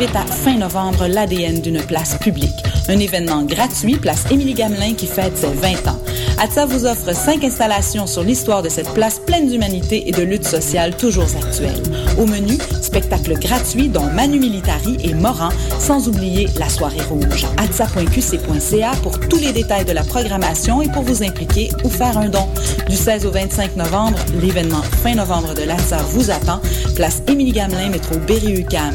invite à fin novembre l'ADN d'une place publique. Un événement gratuit, place Émilie Gamelin qui fête ses 20 ans. ATSA vous offre cinq installations sur l'histoire de cette place pleine d'humanité et de lutte sociale toujours actuelle. Au menu, spectacles gratuits dont Manu Militari et Moran, sans oublier la soirée rouge. atsa.qc.ca pour tous les détails de la programmation et pour vous impliquer ou faire un don. Du 16 au 25 novembre, l'événement fin novembre de l'ATSA vous attend. Place Émilie Gamelin, métro Berry-UQAM,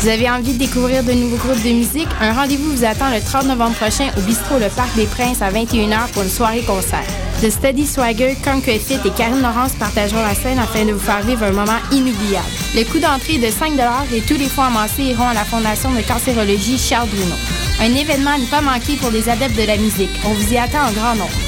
Vous avez envie de découvrir de nouveaux groupes de musique? Un rendez-vous vous attend le 30 novembre prochain au bistrot Le Parc des Princes à 21h pour une soirée-concert. The Steady Swagger, Conquer Fit et Karine Laurence partageront la scène afin de vous faire vivre un moment inoubliable. Le coût d'entrée est de 5 et tous les fonds amassés iront à la Fondation de cancérologie Charles Bruno. Un événement à pas manquer pour les adeptes de la musique. On vous y attend en grand nombre.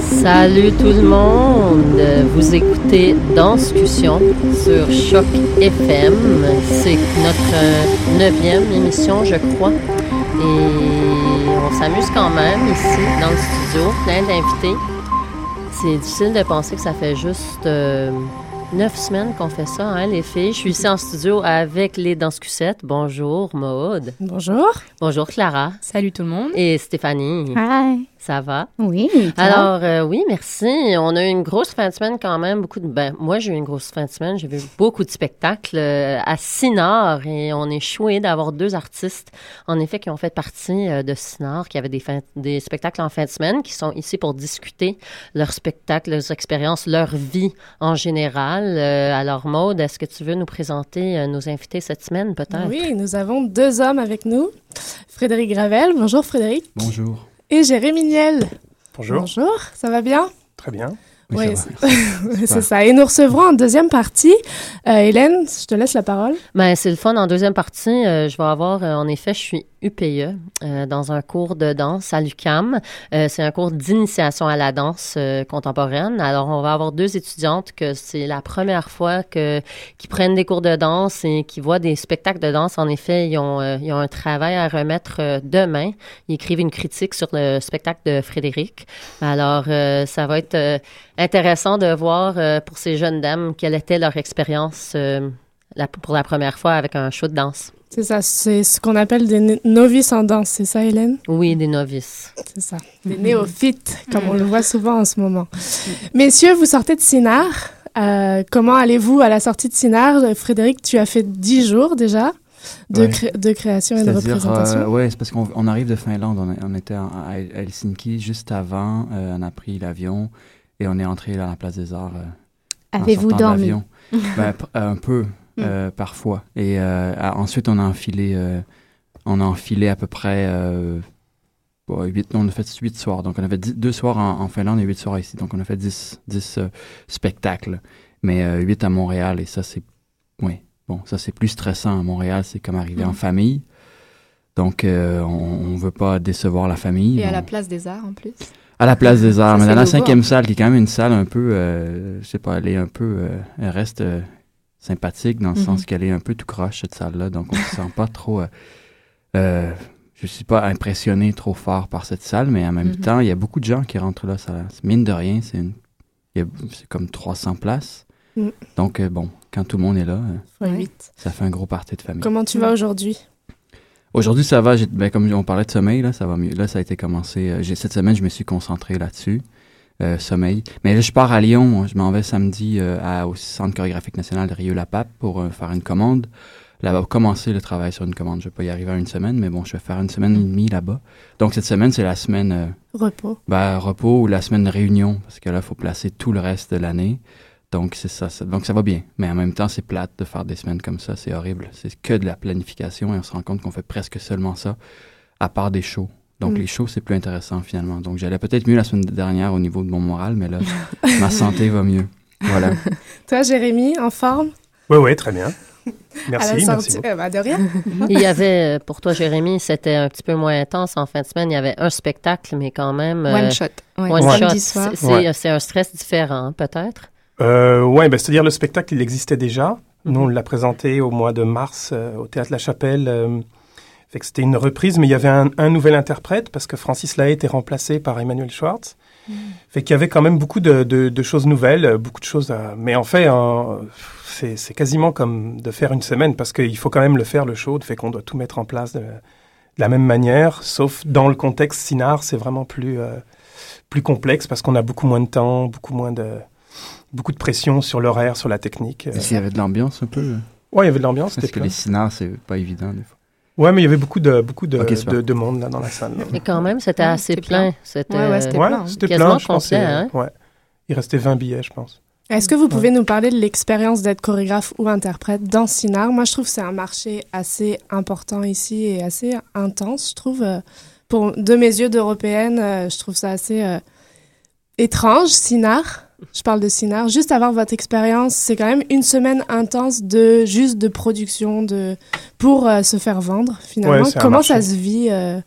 Salut tout le monde! Vous écoutez Danscussion sur Choc FM. C'est notre euh, neuvième émission, je crois. S'amuse quand même ici dans le studio, plein d'invités. C'est difficile de penser que ça fait juste euh, neuf semaines qu'on fait ça, hein, les filles. Je suis ici en studio avec les Danscusettes. Bonjour, Maude. Bonjour. Bonjour, Clara. Salut tout le monde. Et Stéphanie. Hi. Ça va? Oui. Alors, euh, oui, merci. On a eu une grosse fin de semaine quand même. Beaucoup de. Ben, moi, j'ai eu une grosse fin de semaine. J'ai vu beaucoup de spectacles euh, à Sinard et on est choué d'avoir deux artistes, en effet, qui ont fait partie euh, de Sinard, qui avaient des, fin- des spectacles en fin de semaine, qui sont ici pour discuter leurs spectacles, leurs expériences, leur vie en général. Euh, alors, Maude, est-ce que tu veux nous présenter euh, nos invités cette semaine, peut-être? Oui, nous avons deux hommes avec nous. Frédéric Gravel. Bonjour Frédéric. Bonjour. Et Jérémy Niel. Bonjour. Bonjour. Ça va bien? Très bien. Oui, Oui, ça c'est c'est ça. Et nous recevrons en deuxième partie. Euh, Hélène, je te laisse la parole. Ben, c'est le fun. En deuxième partie, euh, je vais avoir, euh, en effet, je suis UPE euh, dans un cours de danse à l'UCAM. Euh, c'est un cours d'initiation à la danse euh, contemporaine. Alors, on va avoir deux étudiantes que c'est la première fois que prennent des cours de danse et qui voient des spectacles de danse. En effet, ils ont, ils ont un travail à remettre demain. Ils écrivent une critique sur le spectacle de Frédéric. Alors, ça va être intéressant de voir pour ces jeunes dames quelle était leur expérience pour la première fois avec un show de danse. C'est ça, c'est ce qu'on appelle des no- novices en danse, c'est ça Hélène? Oui, des novices. C'est ça. Des néophytes, comme on le voit souvent en ce moment. Messieurs, vous sortez de Sinard. Euh, comment allez-vous à la sortie de Sinard? Euh, Frédéric, tu as fait dix jours déjà de, Ouais. cré- de création et de représentation. euh, ouais, c'est parce qu'on on arrive de Finlande. On, on était en- à Helsinki juste avant. euh, on a pris l'avion et on est entré à la place des Arts. euh, en Avez-vous sortant de dormi? Ben, un peu, euh, parfois. Et euh, ensuite, on a enfilé, euh, on a enfilé à peu près euh, 8, on a fait 8 soirs. Donc, on a fait 2 soirs en, Finlande et 8 soirs ici. Donc, on a fait 10, 10 spectacles. Mais 8 à Montréal, et ça, c'est. Oui. Bon, ça, c'est plus stressant à Montréal. C'est comme arriver en mm. famille. Donc, on ne veut pas décevoir la famille. Et à la place des arts, en plus. À la place des arts. mais dans la cinquième salle, qui est quand même une salle un peu, euh, je sais pas, elle est un peu, euh, elle reste euh, sympathique dans le sens mhm. qu'elle est un peu tout croche, cette salle-là. Donc, on ne se sent pas trop, euh, je suis pas impressionné trop fort par cette salle, mais en même mhm. temps, il y a beaucoup de gens qui rentrent là. Ça, mine de rien, c'est c'est comme 300 places. Mm. Donc, bon, quand tout le monde est là, ça fait un gros party de famille. Comment tu vas aujourd'hui? Aujourd'hui, ça va. Ben, comme on parlait de sommeil, là, ça va mieux. Là, ça a été commencé. Euh, cette semaine, je me suis concentré là-dessus. Euh, sommeil. Mais là, je pars à Lyon. Je m'en vais samedi euh, au Centre chorégraphique national de Rio-la-Pape pour faire une commande. Là, va commencer le travail sur une commande. Je vais pas y arriver en une semaine, mais bon, je vais faire une semaine et demie là-bas. Donc, cette semaine, c'est la semaine... repos. Ben, repos ou la semaine de réunion, parce que là, il faut placer tout le reste de l'année. Donc, c'est ça, Donc, ça va bien. Mais en même temps, c'est plate de faire des semaines comme ça. C'est horrible. C'est que de la planification et on se rend compte qu'on fait presque seulement ça, à part des shows. Donc, mm. les shows, c'est plus intéressant finalement. Donc, j'allais peut-être mieux la semaine dernière au niveau de mon moral, mais là, ma santé va mieux. Voilà. Toi, Jérémy, en forme? Oui, oui, très bien. Merci, merci euh, bah, de rien. Il y avait, euh, pour toi, Jérémy, c'était un petit peu moins intense en fin de semaine. Il y avait un spectacle, mais quand même. One euh, shot. One shot. C'est un stress différent, peut-être? Euh, ouais, ben, c'est-à-dire le spectacle, il existait déjà. Nous, on l'a présenté au mois de mars euh, au Théâtre La Chapelle. Euh, fait que c'était une reprise, mais il y avait un, un, nouvel interprète parce que Francis Lahaye était remplacé par Emmanuel Schwartz. Mm. Fait qu'il y avait quand même beaucoup de, de, de, choses nouvelles, euh, beaucoup de choses à... Mais en fait, hein, c'est quasiment comme de faire une semaine parce qu'il faut quand même le faire, le show. Fait qu'on doit tout mettre en place de, de, la même manière, sauf dans le contexte Sinar, c'est vraiment plus, euh, plus complexe parce qu'on a beaucoup moins de temps, beaucoup moins de beaucoup de pression sur l'horaire, sur la technique. Est-ce qu'il y avait de l'ambiance un peu? Ouais, il y avait de l'ambiance. Parce que les cinars, c'est pas évident des fois. Ouais, mais il y avait beaucoup de beaucoup de, de, monde là dans la salle. Et quand même, c'était assez plein. C'était ouais, c'était plein. Je pense. Hein? Ouais. Il restait 20 billets, je pense. Est-ce que vous pouvez nous parler de l'expérience d'être chorégraphe ou interprète dans Cinar Moi, je trouve que c'est un marché assez important ici et assez intense, je trouve. Euh, pour, de mes yeux d'européenne, euh, je trouve ça assez euh, étrange, Cinar je parle de Sinar. Juste avoir votre expérience, c'est quand même une semaine intense de juste de production de pour euh, se faire vendre finalement. Comment ça se vit euh,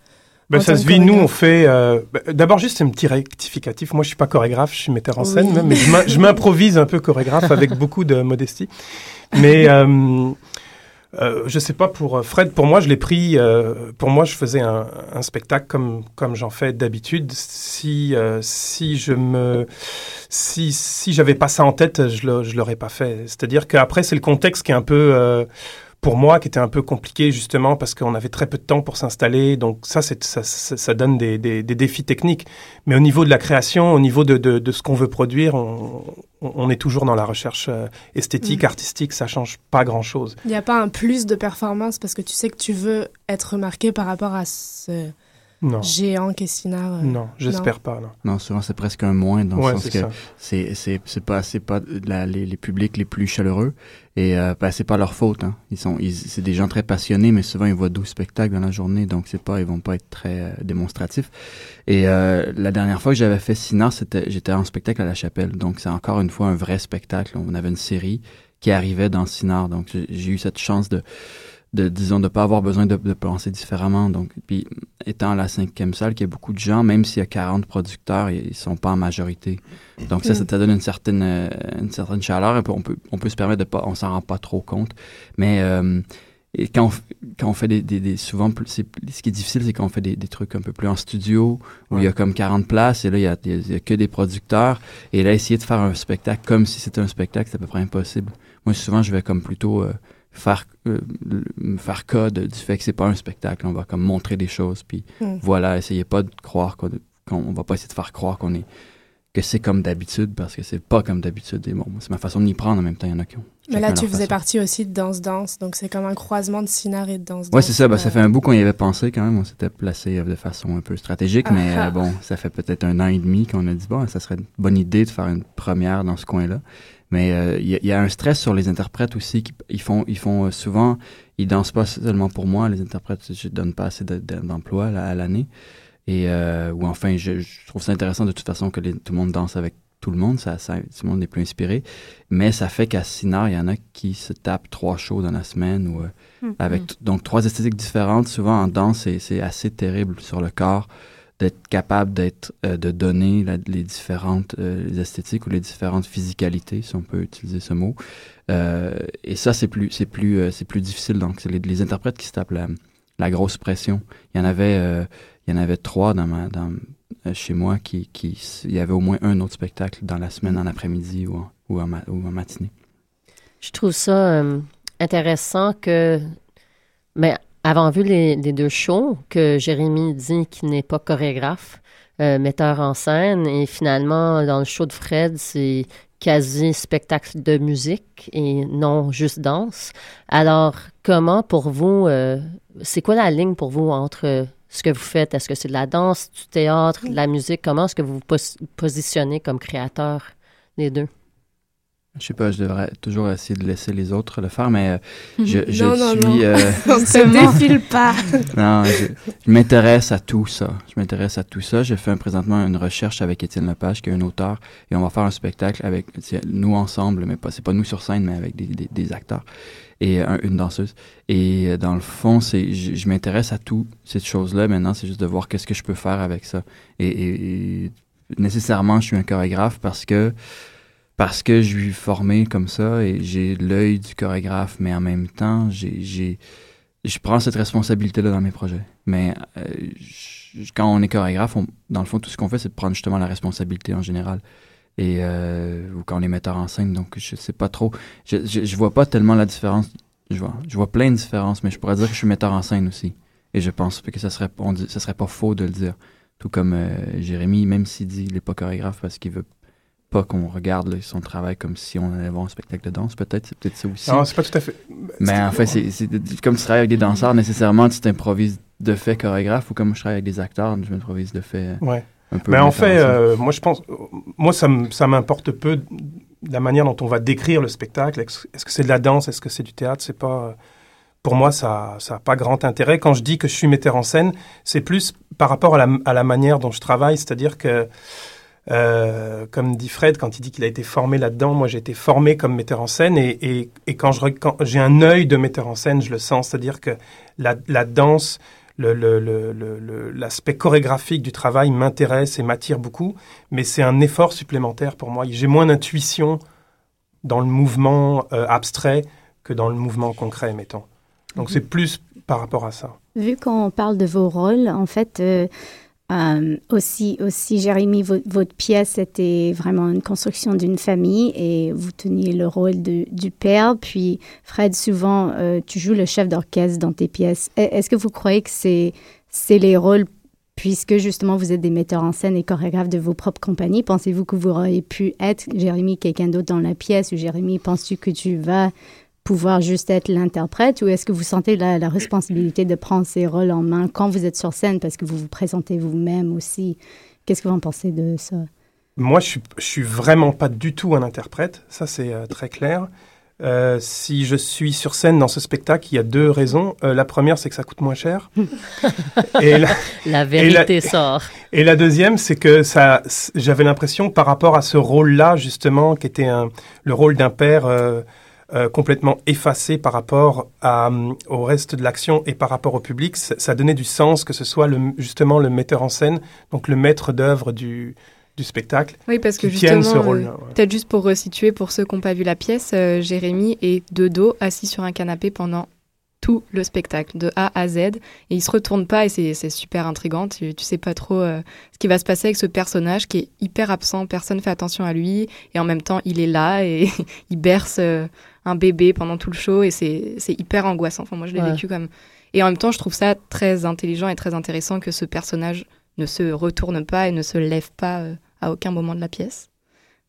ben, ça se vit. Nous, on fait. Euh, ben, d'abord, juste un petit rectificatif. Moi, je suis pas chorégraphe, je suis metteur en scène, même, mais je m'improvise un peu chorégraphe avec beaucoup de modestie. Mais euh, je sais pas pour euh, Fred, pour moi je l'ai pris. Euh, pour moi je faisais un, un spectacle comme comme j'en fais d'habitude. Si euh, si je me si si j'avais pas ça en tête, je l'aurais pas fait. C'est-à-dire qu'après c'est le contexte qui est un peu pour moi qui était un peu compliqué justement parce qu'on avait très peu de temps pour s'installer. Donc ça, ça, ça, donne des, des, des, défis techniques. Mais au niveau de la création, au niveau de, de, de ce qu'on veut produire, on, on, est toujours dans la recherche euh, esthétique, mm. artistique. Ça change pas grand-chose. Il n'y a pas un plus de performance parce que tu sais que tu veux être remarqué par rapport à ce non. géant Kessinard. Euh, non, j'espère pas. Non. non, souvent c'est presque un moins dans le sens que c'est pas pas les, les, publics les plus chaleureux et euh, ben, c'est pas leur faute. Hein. Ils sont c'est des gens très passionnés, mais souvent ils voient 12 spectacles dans la journée, donc c'est pas ils vont pas être très euh, démonstratifs. Et euh, la dernière fois que j'avais fait Sinard, c'était j'étais en spectacle à la Chapelle, donc c'est encore une fois un vrai spectacle. On avait une série qui arrivait dans Sinard, donc j'ai eu cette chance de de disons de pas avoir besoin de, de, penser différemment. Donc puis étant la cinquième salle qu'il y a beaucoup de gens même s'il y a 40 producteurs ils sont pas en majorité. Donc ça ça te donne une certaine euh, une certaine chaleur. Et on peut on peut se permettre de pas on s'en rend pas trop compte. Mais euh, et quand on, quand on fait des, des, des souvent ce qui est difficile c'est qu'on fait des, des, trucs un peu plus en studio où il y a comme 40 places et là il y a, il y a que des producteurs. Et là essayer de faire un spectacle comme si c'était un spectacle c'est à peu près impossible. Moi souvent je vais comme plutôt euh, faire euh, faire code du fait que c'est pas un spectacle on va comme montrer des choses puis hmm. voilà essayez pas de croire qu'on on va pas essayer de faire croire qu'on est que c'est comme d'habitude parce que c'est pas comme d'habitude et bon c'est ma façon de m'y prendre en même temps il y en a qui ont mais là tu faisais partie aussi de danse danse donc c'est comme un croisement de cinar et de danse ouais c'est ça bah, ça fait un bout qu'on y avait pensé quand même on s'était placé de façon un peu stratégique mais ah, ah. Euh, bon ça fait peut-être un an et demi qu'on a dit bon ça serait une bonne idée de faire une première dans ce coin là mais euh, il y, a un stress sur les interprètes aussi. Qui, ils font, ils font euh, souvent, ils dansent pas seulement pour moi. Les interprètes, je donne pas assez d'emplois à l'année. et ou enfin, je, trouve ça intéressant de toute façon que tout le monde danse avec tout le monde, ça, ça, tout le monde est plus inspiré. Mais ça fait qu'à Sinar, il y en a qui se tapent trois shows dans la semaine ou mm-hmm. avec donc trois esthétiques différentes. Souvent en danse, c'est assez terrible sur le corps d'être capable d'être euh, de donner les différentes euh, esthétiques ou les différentes physicalités si on peut utiliser ce mot euh, et ça c'est plus c'est plus c'est plus difficile donc c'est les, interprètes qui se tapent la, grosse pression il y en avait il y en avait trois dans ma dans, chez moi qui, qui il y avait au moins un autre spectacle dans la semaine en après-midi ou en, ou, en, matinée je trouve ça intéressant que mais avant vu les, deux shows, que Jérémy dit qu'il n'est pas chorégraphe, euh, metteur en scène, et finalement, dans le show de Fred, c'est quasi spectacle de musique et non juste danse. Alors, comment pour vous, euh, c'est quoi la ligne pour vous entre ce que vous faites? Est-ce que c'est de la danse, du théâtre, de la musique? Comment est-ce que vous vous positionnez comme créateur des deux? Je sais pas, je devrais toujours essayer de laisser les autres le faire, mais euh, je, je non, non, suis. Non. Euh, On ne se défile pas. non, je, m'intéresse à tout ça. Je m'intéresse à tout ça. J'ai fait présentement une recherche avec Étienne Lepage, qui est un auteur, et on va faire un spectacle avec nous ensemble, mais pas c'est pas nous sur scène, mais avec des, des, acteurs et une danseuse. Et euh, dans le fond, c'est je, m'intéresse à tout cette chose-là. Maintenant, c'est juste de voir qu'est-ce que je peux faire avec ça. Et, et nécessairement, je suis un chorégraphe parce que parce que je suis formé comme ça et j'ai l'œil du chorégraphe, mais en même temps, j'ai, je prends cette responsabilité-là dans mes projets. Mais euh, quand on est chorégraphe, dans le fond, tout ce qu'on fait, c'est de prendre justement la responsabilité en général. Et euh, ou quand on est metteur en scène, donc je sais pas trop. Je, je, vois pas tellement la différence. Je vois, je vois plein de différences, mais je pourrais dire que je suis metteur en scène aussi. Et je pense que ça serait, ça serait pas faux de le dire. Tout comme euh, Jérémy, même s'il dit qu'il n'est pas chorégraphe parce qu'il veut pas qu'on regarde son travail comme si on allait voir un spectacle de danse, peut-être. C'est peut-être ça aussi. Non, c'est pas tout à fait. Mais en fait, c'est comme tu travailles avec des danseurs, nécessairement, tu t'improvises de fait chorégraphe ou comme je travaille avec des acteurs, je m'improvise de fait. Ouais. Un peu Mais en fait, euh, moi, je pense. Moi, ça m'importe peu la manière dont on va décrire le spectacle. Est-ce que c'est de la danse? Est-ce que c'est du théâtre? C'est pas. Pour moi, ça n'a pas grand intérêt. Quand je dis que je suis metteur en scène, c'est plus par rapport à la, à la manière dont je travaille. C'est-à-dire que euh, comme dit Fred, quand il dit qu'il a été formé là-dedans, moi j'ai été formé comme metteur en scène et, quand j'ai un œil de metteur en scène, je le sens, c'est-à-dire que la, danse, l'aspect chorégraphique du travail m'intéresse et m'attire beaucoup, mais c'est un effort supplémentaire pour moi. J'ai moins d'intuition dans le mouvement euh, abstrait que dans le mouvement concret, mettons. Donc mhm. c'est plus par rapport à ça. Vu qu'on parle de vos rôles, en fait, euh, euh, aussi, aussi, Jérémy, votre pièce était vraiment une construction d'une famille et vous teniez le rôle du père. Puis, Fred, souvent, euh, tu joues le chef d'orchestre dans tes pièces. E, est-ce que vous croyez que c'est les rôles, puisque justement vous êtes des metteurs en scène et chorégraphes de vos propres compagnies, pensez-vous que vous auriez pu être, Jérémy, quelqu'un d'autre dans la pièce? Ou Jérémy, penses-tu que tu vas pouvoir juste être l'interprète ou est-ce que vous sentez la, responsabilité de prendre ces rôles en main quand vous êtes sur scène parce que vous vous présentez vous-même aussi? Qu'est-ce que vous en pensez de ça? Moi, je suis, je suis vraiment pas du tout un interprète, ça c'est euh, très clair. Euh, si je suis sur scène dans ce spectacle, il y a deux raisons. Euh, la première, c'est que ça coûte moins cher. et la, vérité sort. Et la deuxième, c'est que ça, j'avais l'impression, par rapport à ce rôle-là, justement, qui était un, le rôle d'un père euh, complètement effacé par rapport à, euh, au reste de l'action et par rapport au public, ça, donnait du sens que ce soit le, justement le metteur en scène, donc le maître d'œuvre du, du spectacle. Oui, parce que justement, ce rôle euh, peut-être juste pour resituer pour ceux qui n'ont pas vu la pièce, Jérémy est de dos, assis sur un canapé pendant tout le spectacle, de A à Z. Et il se retourne pas et c'est super intrigant. Tu, tu sais pas trop euh, ce qui va se passer avec ce personnage qui est hyper absent. Personne fait attention à lui. Et en même temps, il est là et il berce un bébé pendant tout le show. Et c'est hyper angoissant. Enfin, moi, je l'ai vécu comme. Et en même temps, je trouve ça très intelligent et très intéressant que ce personnage ne se retourne pas et ne se lève pas euh, à aucun moment de la pièce.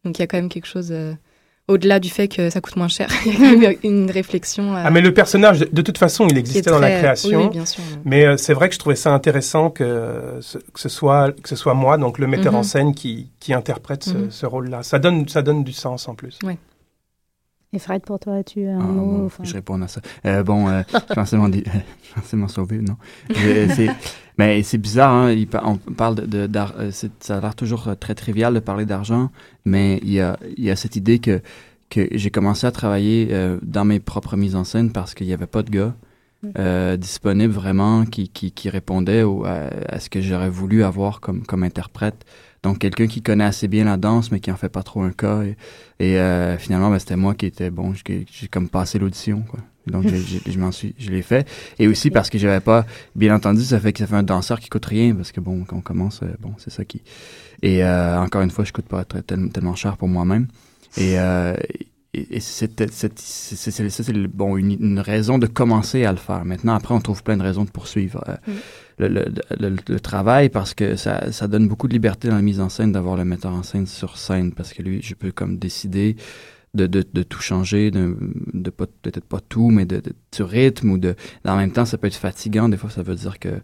Donc il y a quand même quelque chose au-delà du fait que ça coûte moins cher, il y a quand même une réflexion. Ah, mais le personnage, de toute façon, il existait dans la création. bien sûr. Mais euh, c'est vrai que je trouvais ça intéressant que, que, ce, soit, que ce soit moi, donc le metteur en mhm. scène, qui, qui interprète ce, mhm. ce rôle-là. Ça donne, ça donne du sens en plus. Oui. Et Fred, pour toi, tu as un ah, mot Je réponds à ça. Euh, bon, euh, je pensais m'en sauver, non? mais c'est bizarre, hein, on parle de, de euh, ça a l'air toujours très trivial de parler d'argent, mais il y a, il y a cette idée que, que j'ai commencé à travailler dans mes propres mises en scène parce qu'il n'y avait pas de gars. Mm. disponibles vraiment qui, qui, qui répondaient à, ce que j'aurais voulu avoir comme, comme interprète. Donc, quelqu'un qui connaît assez bien la danse, mais qui en fait pas trop un cas. Et, euh, finalement, ben, c'était moi qui était bon. J'ai comme passé l'audition, quoi. Donc, je suis, je l'ai fait. Et aussi parce que j'avais pas, bien entendu, ça fait que ça fait un danseur qui coûte rien, parce que bon, quand on commence, euh, bon, c'est ça qui. Et euh, encore une fois, je coûte pas très, tellement, cher pour moi-même. Et, et, c'est bon, une, raison de commencer à le faire. Maintenant, après, on trouve plein de raisons de poursuivre. Mm le, travail parce que ça, donne beaucoup de liberté dans la mise en scène d'avoir le metteur en scène sur scène parce que lui, je peux comme décider de, tout changer, de, de peut-être pas tout, mais de, de, rythme ou de, en même temps, ça peut être fatigant. Des fois, ça veut dire que,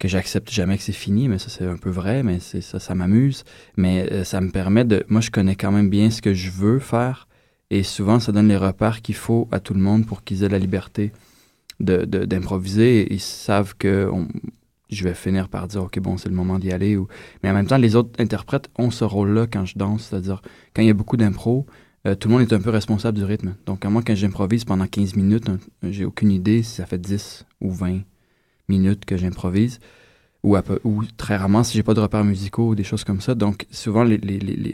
que j'accepte jamais que c'est fini, mais ça, c'est un peu vrai, mais c'est ça, ça m'amuse. Mais euh, ça me permet de, moi, je connais quand même bien ce que je veux faire et souvent, ça donne les repères qu'il faut à tout le monde pour qu'ils aient la liberté d'improviser. Ils savent que je vais finir par dire, OK, bon, c'est le moment d'y aller. Mais en même temps, les autres interprètes ont ce rôle-là quand je danse, c'est-à-dire quand il y a beaucoup d'impro, euh, tout le monde est un peu responsable du rythme. Donc, moi, quand j'improvise pendant 15 minutes, j'ai aucune idée si ça fait 10 ou 20 minutes que j'improvise. Ou, très rarement si j'ai pas de repères musicaux ou des choses comme ça. Donc, souvent,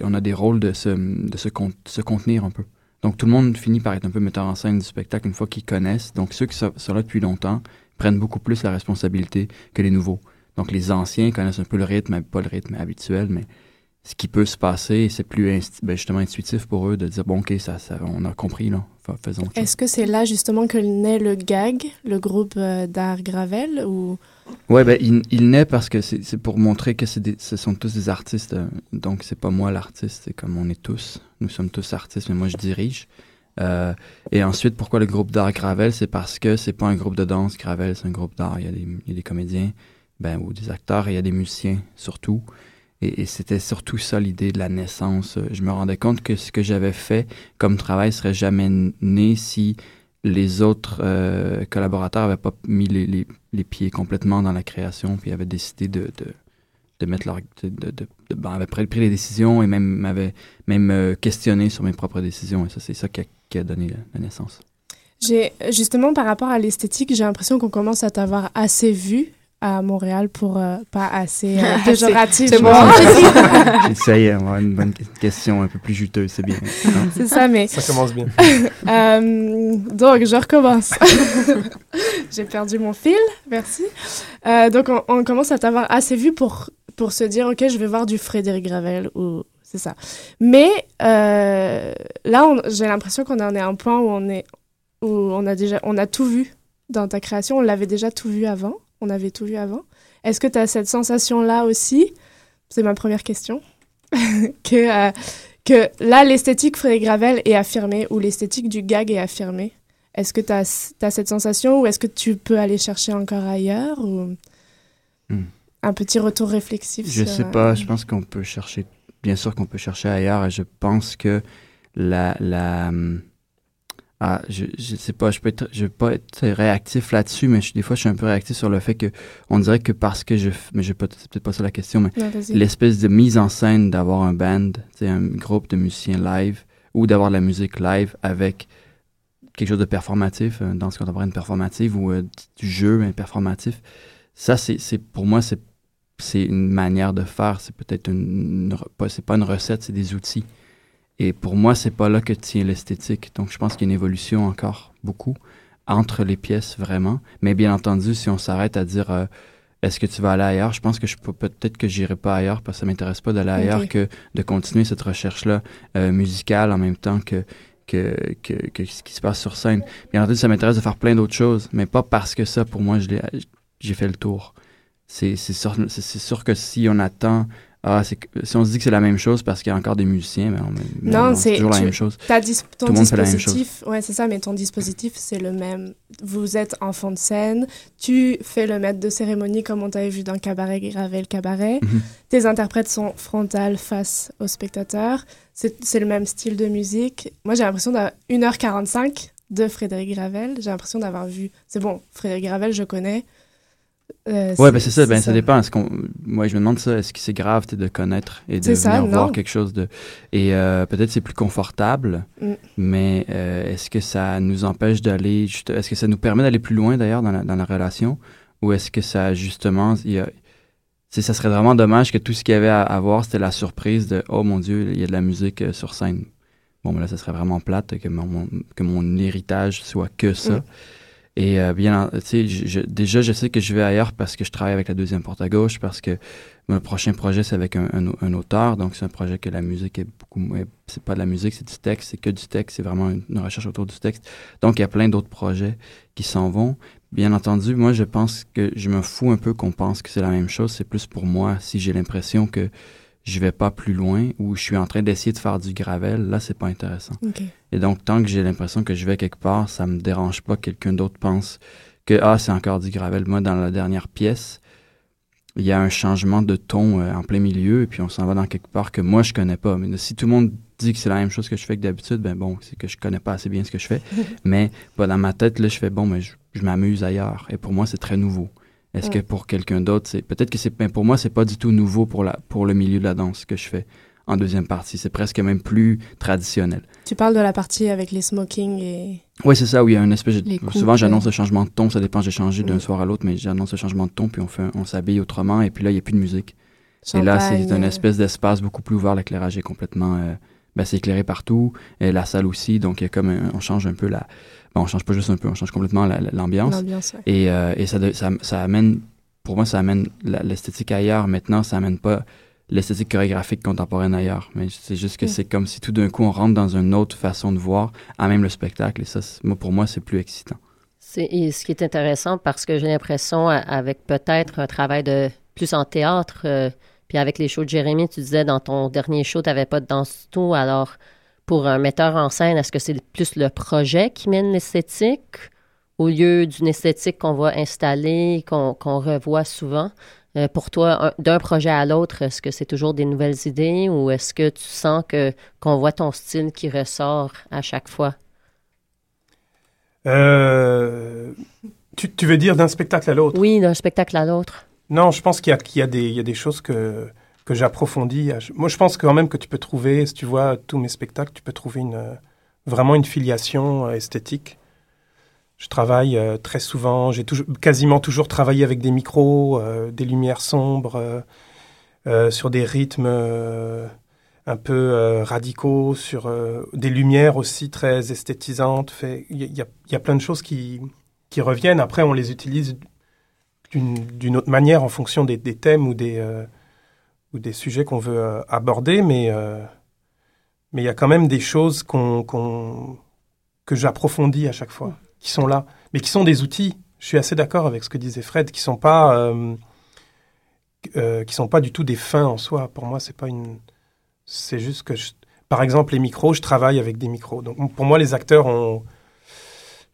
on a des rôles de se contenir un peu. Donc, tout le monde finit par être un peu metteur en scène du spectacle une fois qu'ils connaissent. Donc, ceux qui sont, là depuis longtemps prennent beaucoup plus la responsabilité que les nouveaux. Donc, les anciens connaissent un peu le rythme, pas le rythme habituel, mais ce qui peut se passer, c'est plus ben, justement intuitif pour eux de dire, bon, OK, ça, ça on a compris, là, faisons Est-ce que c'est là justement que naît le GAG, le groupe euh, d'art Gravel, ou... Ouais, ben, il, naît parce que c'est pour montrer que ce sont tous des artistes. Euh, donc, c'est pas moi l'artiste, c'est comme on est tous. Nous sommes tous artistes, mais moi, je dirige. Euh, et ensuite, pourquoi le groupe d'art Gravel? C'est parce que c'est pas un groupe de danse, Gravel, c'est un groupe d'art. Il, il, y a des comédiens ben, ou des acteurs et il y a des musiciens surtout. Et, c'était surtout ça l'idée de la naissance. Je me rendais compte que ce que j'avais fait comme travail serait jamais né si les autres euh, collaborateurs n'avaient pas mis les, pieds complètement dans la création, puis avaient décidé de, de, mettre leur. De, de, ben, avaient pris, les décisions et même m'avaient même euh, questionné sur mes propres décisions. Et ça, c'est ça qui a, donné la, naissance. J'ai justement par rapport à l'esthétique, j'ai l'impression qu'on commence à t'avoir assez vu à Montréal pour euh, pas assez euh, péjoratif. C'est bon. J'essaye d'avoir une bonne question un peu plus juteuse, c'est bien. c'est ça, mais... Ça commence bien. euh, donc, je recommence. J'ai perdu mon fil, merci. Euh, donc, on, on, commence à t'avoir assez vu pour, pour se dire, OK, je vais voir du Frédéric Gravel ou... C'est ça. Mais euh, là, j'ai l'impression qu'on en est à un point où on, est, où on, a déjà, on a tout vu dans ta création. On l'avait déjà tout vu avant on avait tout vu avant. Est-ce que tu as cette sensation-là aussi? C'est ma première question. que, euh, que là, l'esthétique Frédéric Gravel est affirmée ou l'esthétique du gag est affirmée. Est-ce que tu as, cette sensation ou est-ce que tu peux aller chercher encore ailleurs ou hmm. Un petit retour réflexif Je sais pas, je pense qu'on peut chercher, bien sûr qu'on peut chercher ailleurs et je pense que la, la, hum, ah, je, je sais pas, je peux être, je vais pas être réactif là-dessus, mais des fois, je suis un peu réactif sur le fait que on dirait que parce que je, mais je c'est peut-être pas ça la question, mais l'espèce de mise en scène d'avoir un band, un groupe de musiciens live, ou d'avoir de la musique live avec quelque chose de performatif, dans ce contemporain performative ou euh, du jeu un performatif. Ça, c'est, c'est pour moi, c'est, c'est une manière de faire. C'est peut-être une, pas, c'est pas une recette, c'est des outils. Et pour moi, c'est pas là que tient l'esthétique. Donc, je pense qu'il y a une évolution encore beaucoup entre les pièces, vraiment. Mais bien entendu, si on s'arrête à dire euh, est-ce que tu vas aller ailleurs, je pense que je peut-être que j'irai pas ailleurs parce que ça m'intéresse pas d'aller ailleurs que de continuer cette recherche-là euh, musicale en même temps que que, que, que, ce qui se passe sur scène. Bien entendu, ça m'intéresse de faire plein d'autres choses, mais pas parce que ça, pour moi, j'ai fait le tour. C'est sûr, sûr que si on attend ah, si on se dit que c'est la même chose parce qu'il y a encore des musiciens, mais, non, c'est toujours la même chose. ton Tout le monde fait la même chose. Ouais, c'est ça, mais ton dispositif, c'est le même. Vous êtes enfant de scène, tu fais le maître de cérémonie comme on t'avait vu dans Cabaret Gravel Cabaret. Mhm. Tes interprètes sont frontales face aux spectateurs. C'est le même style de musique. Moi, j'ai l'impression d'avoir 1h45 de Frédéric Gravel. J'ai l'impression d'avoir vu. C'est bon, Frédéric Gravel, je connais. Euh, ouais, ben c'est ça, ben ça, dépend. Est-ce qu'on, moi, je me demande ça, est-ce que c'est grave de connaître et de venir voir quelque chose de. Et euh, peut-être c'est plus confortable, mm. mais euh, est-ce que ça nous empêche d'aller. Est-ce que ça nous permet d'aller plus loin d'ailleurs dans la, dans la relation? Ou est-ce que ça justement. Il y a, ça serait vraiment dommage que tout ce qu'il y avait à, voir, c'était la surprise de Oh mon Dieu, il y a de la musique sur scène. Bon, ben là, ça serait vraiment plate que mon, que mon héritage soit que ça. Mm. Et euh, bien, tu sais, déjà, je sais que je vais ailleurs parce que je travaille avec la deuxième porte à gauche, parce que mon prochain projet, c'est avec un, un, auteur. Donc, c'est un projet que la musique est beaucoup moins. C'est pas de la musique, c'est du texte, c'est que du texte, c'est vraiment une, recherche autour du texte. Donc, il y a plein d'autres projets qui s'en vont. Bien entendu, moi, je pense que je me fous un peu qu'on pense que c'est la même chose. C'est plus pour moi si j'ai l'impression que je vais pas plus loin ou je suis en train d'essayer de faire du gravel, là, c'est pas intéressant. Et donc, tant que j'ai l'impression que je vais quelque part, ça me dérange pas que quelqu'un d'autre pense que, ah, c'est encore du gravel. Moi, dans la dernière pièce, il y a un changement de ton euh, en plein milieu et puis on s'en va dans quelque part que moi, je connais pas. Mais si tout le monde dit que c'est la même chose que je fais que d'habitude, ben bon, c'est que je connais pas assez bien ce que je fais. Mais bah, dans ma tête, là, je fais, bon, mais je, je m'amuse ailleurs. Et pour moi, c'est très nouveau. Est-ce que pour quelqu'un d'autre, c'est peut-être que c'est mais pour moi c'est pas du tout nouveau pour la pour le milieu de la danse que je fais en deuxième partie, c'est presque même plus traditionnel. Tu parles de la partie avec les smokings et Oui, c'est ça où il y a une espèce de souvent j'annonce le changement de ton, ça dépend, j'ai changé d'un soir à l'autre mais j'annonce le changement de ton puis on fait on s'habille autrement et puis là il y a plus de musique. et là c'est une espèce d'espace beaucoup plus ouvert, l'éclairage est complètement euh, ben, c'est éclairé partout et la salle aussi donc il y a comme on change un peu la bon, on change pas juste un peu, on change complètement l'ambiance. Et, euh, et ça, ça, ça, amène, pour moi, ça amène l'esthétique ailleurs. Maintenant, ça amène pas l'esthétique chorégraphique contemporaine ailleurs. Mais c'est juste que mm. c'est comme si tout d'un coup, on rentre dans une autre façon de voir, à même le spectacle. Et ça, moi, pour moi, c'est plus excitant. C'est ce qui est intéressant parce que j'ai l'impression, avec peut-être un travail de plus en théâtre, euh, puis avec les shows de Jérémy, tu disais dans ton dernier show, tu n'avais pas de danse tout, alors pour un metteur en scène, est-ce que c'est plus le projet qui mène l'esthétique? Au lieu d'une esthétique qu'on va installer, qu'on revoit souvent? Euh, pour toi, d'un projet à l'autre, est-ce que c'est toujours des nouvelles idées ou est-ce que tu sens que qu'on voit ton style qui ressort à chaque fois? Euh, tu, veux dire d'un spectacle à l'autre? Oui, d'un spectacle à l'autre. Non, je pense qu'il y, a des choses que, que j'approfondis. Moi, je pense quand même que tu peux trouver, si tu vois tous mes spectacles, tu peux trouver une, euh, vraiment une filiation euh, esthétique. Je travaille euh, très souvent, j'ai quasiment toujours travaillé avec des micros, des lumières sombres, sur des rythmes un peu radicaux, sur des lumières aussi très esthétisantes. Il y, a plein de choses qui reviennent. Après, on les utilise d'une autre manière en fonction des, thèmes ou des ou des sujets qu'on veut euh, aborder, mais euh, mais il y a quand même des choses que j'approfondis à chaque fois, qui sont là, mais qui sont des outils. Je suis assez d'accord avec ce que disait Fred, qui sont pas euh, sont pas du tout des fins en soi. Pour moi, c'est pas une, c'est juste que, par exemple, les micros, je travaille avec des micros. Donc pour moi, les acteurs ont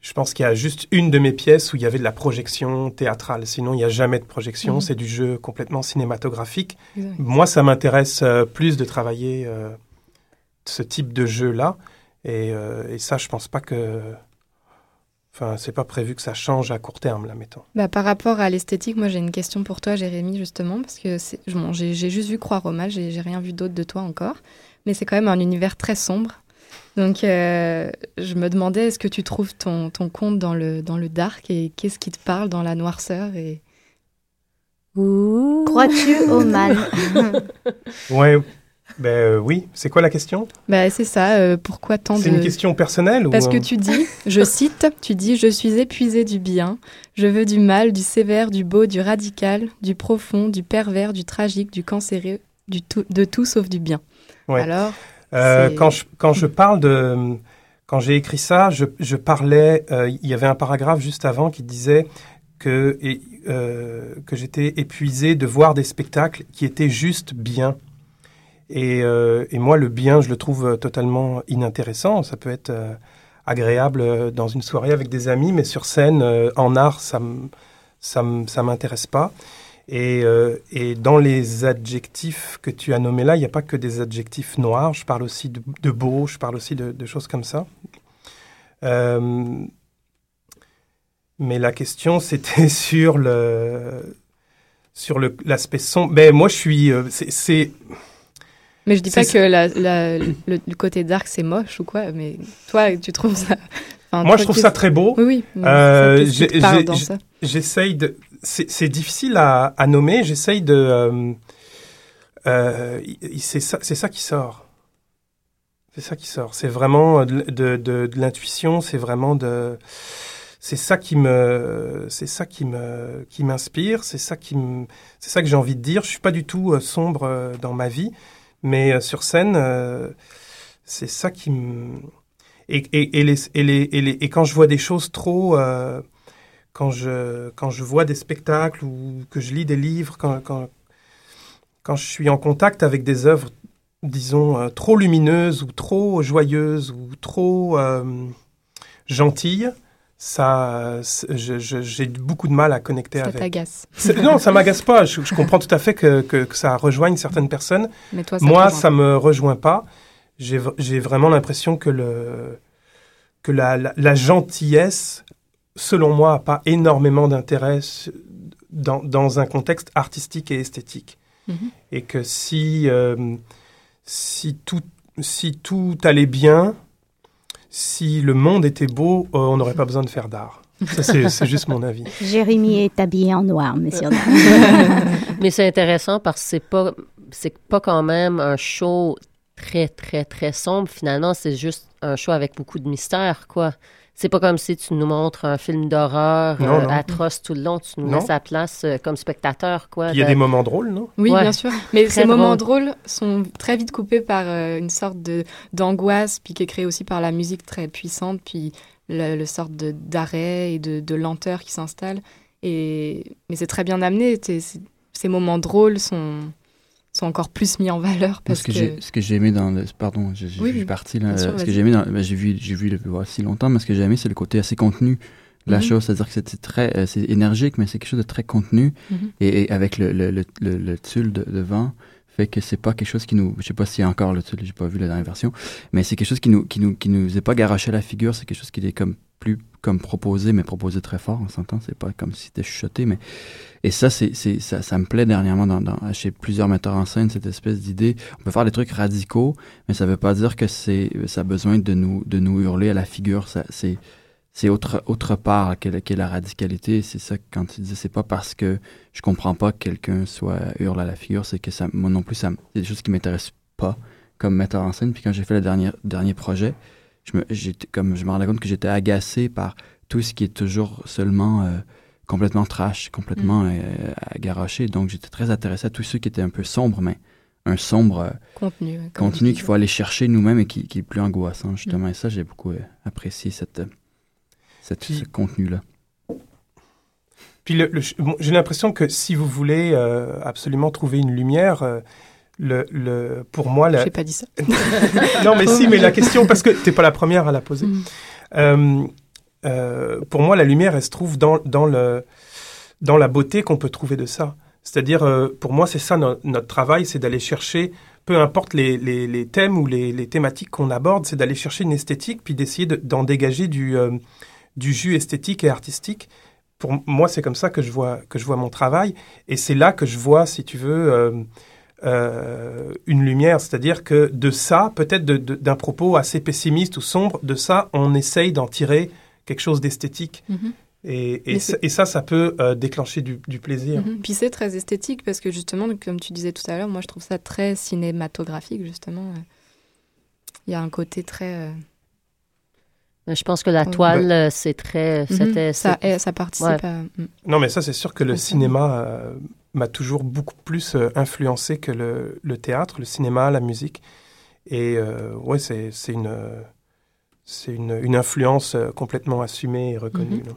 je pense qu'il y a juste une de mes pièces où il y avait de la projection théâtrale. Sinon, il n'y a jamais de projection. Mhm. C'est du jeu complètement cinématographique. Moi, ça m'intéresse euh, plus de travailler euh, ce type de jeu-là. Euh, et, ça, je pense pas que. Enfin, c'est pas prévu que ça change à court terme, là, mettons. Bah, par rapport à l'esthétique, moi, j'ai une question pour toi, Jérémy, justement, parce que j'ai juste vu Croix-Romal, j'ai rien vu d'autre de toi encore. Mais c'est quand même un univers très sombre. Donc, euh, je me demandais, est-ce que tu trouves ton, ton compte dans le, dans le dark et qu'est-ce qui te parle dans la noirceur et... Crois-tu au mal? Ouais, ben euh, oui. C'est quoi la question? Ben, C'est ça. Euh, pourquoi tant de... C'est une question personnelle Parce que tu dis, je cite, tu dis, je suis épuisé du bien, je veux du mal, du sévère, du beau, du radical, du profond, du pervers, du tragique, du cancéreux, du tout, de tout sauf du bien. Ouais. Alors euh, quand, je, quand je parle de... Quand j'ai écrit ça, je, je parlais... Euh, il y avait un paragraphe juste avant qui disait que, que j'étais épuisé de voir des spectacles qui étaient juste bien. Et, et, moi, le bien, je le trouve totalement inintéressant. Ça peut être agréable dans une soirée avec des amis, mais sur scène, en art, ça ne ça m'intéresse pas. Et, euh, et, dans les adjectifs que tu as nommés là, il n'y a pas que des adjectifs noirs. Je parle aussi de, de beau, je parle aussi de, de choses comme ça. Euh, mais la question, c'était sur le sur l'aspect sombre. Ben moi, je suis. Euh, c'est. Mais je dis pas que la, la, le, côté dark c'est moche ou quoi. Mais toi, tu trouves ça. moi, je trouve ça très beau. Oui, oui. J'essaye de c'est difficile à, à nommer. J'essaye de. Euh, euh, c'est ça, ça, qui sort. C'est ça qui sort. C'est vraiment de, de, de, l'intuition. C'est vraiment de. C'est ça qui me, c'est ça qui me, qui m'inspire. C'est ça qui me, c'est ça que j'ai envie de dire. Je suis pas du tout euh, sombre euh, dans ma vie, mais sur scène, c'est ça qui me. Et, et, et, les, et, les, et, les, et quand je vois des choses trop quand je, quand je vois des spectacles ou que je lis des livres, quand, quand, quand je suis en contact avec des œuvres, disons, euh, trop lumineuses ou trop joyeuses ou trop euh, gentilles, ça, j'ai beaucoup de mal à connecter avec. Ça t'agace. Non, ça m'agace pas. Je, comprends tout à fait que, que, ça rejoigne certaines personnes. Mais toi, ça Moi, ça me rejoint pas. J'ai vraiment l'impression que le que la, la gentillesse selon moi, n'a pas énormément d'intérêt dans, dans, un contexte artistique et esthétique. Mhm. Et que si, euh, si, tout, si tout allait bien, si le monde était beau, euh, on n'aurait pas besoin de faire d'art. c'est juste mon avis. Jérémy est habillé en noir, monsieur. Mais c'est intéressant parce que c'est pas, c'est pas quand même un show très, très, très sombre. Finalement, c'est juste un show avec beaucoup de mystère, quoi. C'est pas comme si tu nous montres un film d'horreur euh, atroce tout le long. Tu nous laisses à place euh, comme spectateur, quoi. Il y a des moments drôles, non? Oui, bien sûr. Mais ces moments drôles sont très vite coupés par euh, une sorte de d'angoisse, puis qui est créée aussi par la musique très puissante, puis le, sorte de d'arrêt et de, de, lenteur qui s'installe. Et mais c'est très bien amené. Ces moments drôles sont sont encore plus mis en valeur parce que, ce que j'ai aimé dans le pardon j'ai oui, parti là ce que j'ai aimé ben, j'ai vu j'ai vu le si longtemps mais ce que j'ai aimé c'est le côté assez contenu de la mhm. chose c'est-à-dire que c'était très euh, c'est énergique mais c'est quelque chose de très contenu mhm. et, avec le le, le, le, tulle de, devant fait que c'est pas quelque chose qui nous je sais pas a encore tulle j'ai pas vu la dernière version mais c'est quelque chose qui nous qui nous qui nous est pas garoché à la figure c'est quelque chose qui est comme plus comme proposé, mais proposé très fort, on s'entend, c'est pas comme si c'était chuchoté, mais... Et ça, c'est, ça, ça me plaît dernièrement chez plusieurs metteurs en scène, cette espèce d'idée. On peut faire des trucs radicaux, mais ça veut pas dire que c'est, ça a besoin de nous, de nous hurler à la figure. Ça, c'est, c'est autre, autre part qu'est la radicalité. C'est ça, quand tu disais, c'est pas parce que je comprends pas que quelqu'un soit hurle à la figure, c'est que ça, moi non plus, ça, c'est des choses qui m'intéressent pas comme metteur en scène. Puis quand j'ai fait le dernier, dernier projet, je me, comme je me rendais compte que j'étais agacé par tout ce qui est toujours seulement euh, complètement trash, complètement mm. euh, garoché. Donc j'étais très intéressé à tous ceux qui étaient un peu sombres, mais un sombre euh, contenu, contenu qu'il faut aller chercher nous-mêmes et qui, qui, est plus angoissant justement. Mm. Et ça, j'ai beaucoup apprécié cette, cette ce contenu-là. Puis j'ai l'impression que si vous voulez absolument trouver une lumière, le, le, pour moi... La... J'ai pas dit ça. non, mais si, mais la question, parce que tu n'es pas la première à la poser. Mm. Euh, euh, pour moi, la lumière, elle se trouve dans, dans, le, dans la beauté qu'on peut trouver de ça. C'est-à-dire, euh, pour moi, c'est ça notre travail, c'est d'aller chercher, peu importe les, les, les thèmes ou les, les thématiques qu'on aborde, c'est d'aller chercher une esthétique, puis d'essayer d'en dégager du, euh, du jus esthétique et artistique. Pour moi, c'est comme ça que je vois, que je vois mon travail. Et c'est là que je vois, si tu veux euh, une lumière, c'est-à-dire que de ça, peut-être d'un propos assez pessimiste ou sombre, de ça, on essaye d'en tirer quelque chose d'esthétique. Mhm. Et, et, ça, ça, peut euh, déclencher du, plaisir. Mhm. Puis c'est très esthétique parce que justement, comme tu disais tout à l'heure, moi je trouve ça très cinématographique, justement. Il y a un côté très... Euh, je pense que la toile, bah c'est très... Mhm. ça, ça participe à... Mm. Non, mais ça, c'est sûr que le cinéma m'a toujours beaucoup plus euh, influencé que le, le, théâtre, le cinéma, la musique. Et euh, ouais, c'est une, c'est une, une, influence euh, complètement assumée et reconnue. Mhm.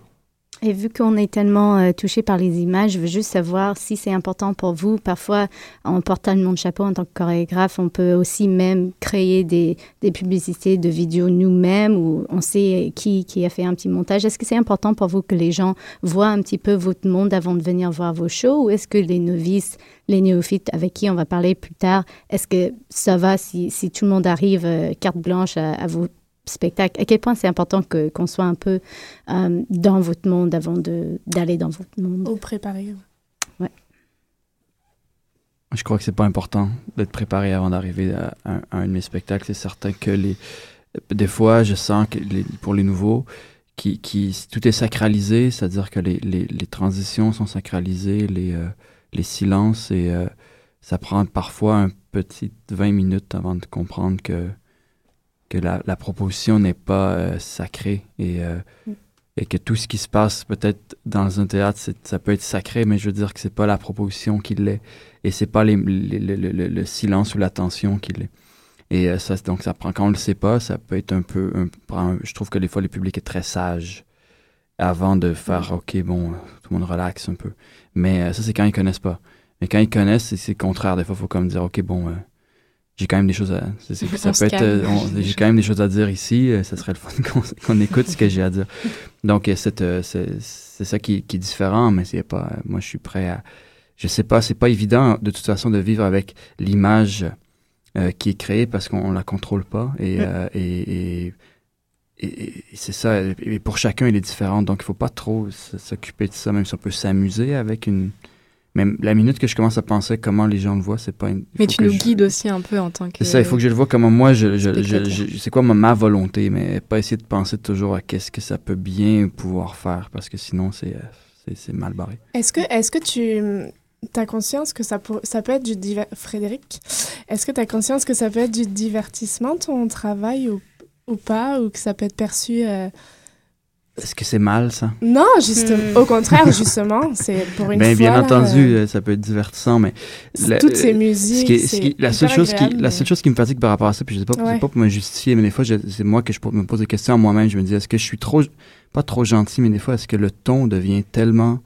Et vu qu'on est tellement euh, touché par les images, je veux juste savoir si c'est important pour vous. Parfois, en portant le de chapeau en tant que chorégraphe, on peut aussi même créer des, des publicités de vidéos nous-mêmes où on sait qui, qui a fait un petit montage. Est-ce que c'est important pour vous que les gens voient un petit peu votre monde avant de venir voir vos shows? Ou est-ce que les novices, les néophytes avec qui on va parler plus tard, est-ce que ça va si, si tout le monde arrive euh, carte blanche à, à vous spectacle. À quel point c'est important que, qu'on soit un peu euh, dans votre monde avant de, d'aller dans votre monde? Ou préparé. Ouais. Je crois que c'est pas important d'être préparé avant d'arriver à, un de mes spectacles. C'est certain que les, des fois, je sens que les, pour les nouveaux, qui, qui, tout est sacralisé, c'est-à-dire que les, les, les, transitions sont sacralisées, les, euh, les silences, et euh, ça prend parfois un petit 20 minutes avant de comprendre que que la, la proposition n'est pas euh, sacrée et, euh, mm. et que tout ce qui se passe peut-être dans un théâtre, ça peut être sacré, mais je veux dire que c'est pas la proposition qui l'est et c'est pas les, le silence ou l'attention qui l'est. Et euh, ça, donc ça prend quand on le sait pas, ça peut être un peu, je trouve que des fois le public est très sage avant de faire, mm. ok bon, tout le monde relaxe un peu. Mais ça c'est quand ils connaissent pas. Mais quand ils connaissent, c'est le contraire. Des fois, il faut comme dire, ok bon j'ai quand même des choses à ça peut être euh, j'ai quand même des choses à dire ici euh, ça serait le fun qu'on écoute ce que j'ai à dire. Donc euh, c'est c'est ça qui, qui, est différent mais c'est pas moi je suis prêt à je sais pas c'est pas évident de toute façon de vivre avec l'image qui est créée parce qu'on la contrôle pas et, et, et, et c'est ça et pour chacun il est différent. Donc il faut pas trop s'occuper de ça même si on peut s'amuser avec une mais la minute que je commence à penser comment les gens le voient, c'est pas une. Mais tu nous guides aussi un peu en tant que. C'est ça, il faut que je le vois comment moi, je, je, je, c'est quoi ma, volonté, mais pas essayer de penser toujours à qu'est-ce que ça peut bien pouvoir faire, parce que sinon, c'est, euh, c'est, mal barré. Est-ce que, est-ce que tu. as conscience que ça, peut, ça peut être du Frédéric, est-ce que tu as conscience que ça peut être du divertissement ton travail ou, ou pas, ou que ça peut être perçu euh, est-ce que c'est mal, ça? Non, justement. Hmm. Au contraire, justement, c'est pour une ben, fois... Bien entendu, euh, ça peut être divertissant, mais... toutes ces musiques, la, seule chose qui, la seule chose qui me fatigue par rapport à ça, puis je sais pas, pas pour me justifier, mais des fois, c'est moi que je me pose des questions à moi-même. Je me dis, est-ce que je suis trop... Pas trop gentil, mais des fois, est-ce que le ton devient tellement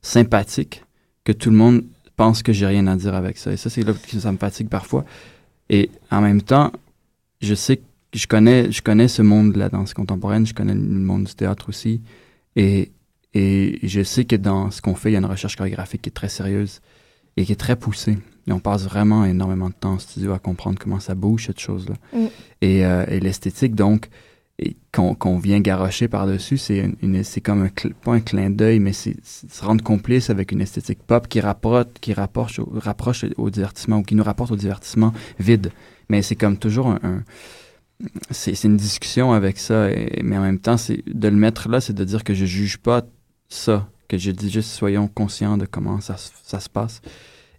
sympathique que tout le monde pense que j'ai rien à dire avec ça? Et ça, c'est là que ça me fatigue parfois. Et en même temps, je sais que je connais, je connais ce monde de la danse contemporaine, je connais le monde du théâtre aussi. Et, et je sais que dans ce qu'on fait, il y a une recherche chorégraphique qui est très sérieuse et qui est très poussée. Et on passe vraiment énormément de temps en studio à comprendre comment ça bouge, cette chose-là. Mm. Et, euh, et l'esthétique, donc, qu'on vient garrocher par-dessus, c'est une, c'est comme un, pas un clin d'œil, mais c'est se rendre complice avec une esthétique pop qui rapproche, qui rapproche, au, rapproche au divertissement ou qui nous rapporte au divertissement vide. Mais c'est comme toujours un c'est une discussion avec ça, mais en même temps, c'est de le mettre là, c'est de dire que je juge pas ça, que je dis juste soyons conscients de comment ça, ça se passe.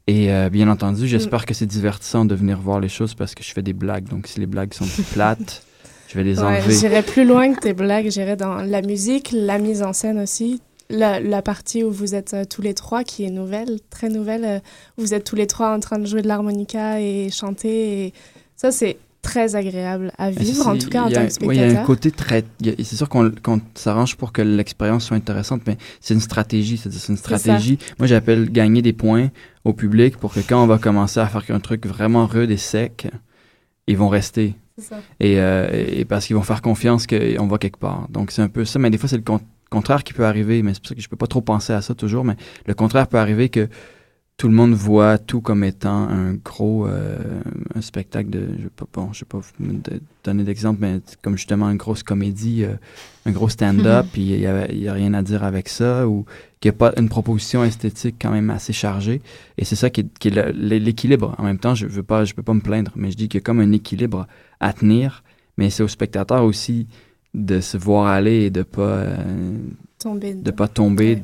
Et euh, bien entendu, j'espère que c'est divertissant de venir voir les choses parce que je fais des blagues. Donc, si les blagues sont plates, je vais les enlever. J'irai plus loin que tes blagues. J'irai dans la musique, la mise en scène aussi. La, la partie où vous êtes euh, tous les trois, qui est nouvelle, très nouvelle. Euh, vous êtes tous les trois en train de jouer de l'harmonica et chanter. Et ça, c'est très agréable à vivre, en tout cas en tant que spectateur. il y a un côté très... C'est sûr qu'on s'arrange pour que l'expérience soit intéressante, mais c'est une stratégie. C'est une stratégie. Moi, j'appelle gagner des points au public pour que quand on va commencer à faire un truc vraiment rude et sec, ils vont rester. Ça. Et, euh, et, parce qu'ils vont faire confiance qu'on va quelque part. Donc, c'est un peu ça. Mais des fois, c'est le contraire qui peut arriver. Mais c'est pour ça que je peux pas trop penser à ça toujours. Mais le contraire peut arriver que tout le monde voit tout comme étant un gros euh, un spectacle de je sais pas je sais pas donner d'exemple mais comme justement une grosse comédie euh, un gros stand-up puis il y, a, rien à dire avec ça ou qu'il n'y a pas une proposition esthétique quand même assez chargée. Et c'est ça qui est, l'équilibre. En même temps je veux pas je peux pas me plaindre mais je dis qu'il y a comme un équilibre à tenir mais c'est au spectateur aussi de se voir aller et de pas euh, tomber de pas tomber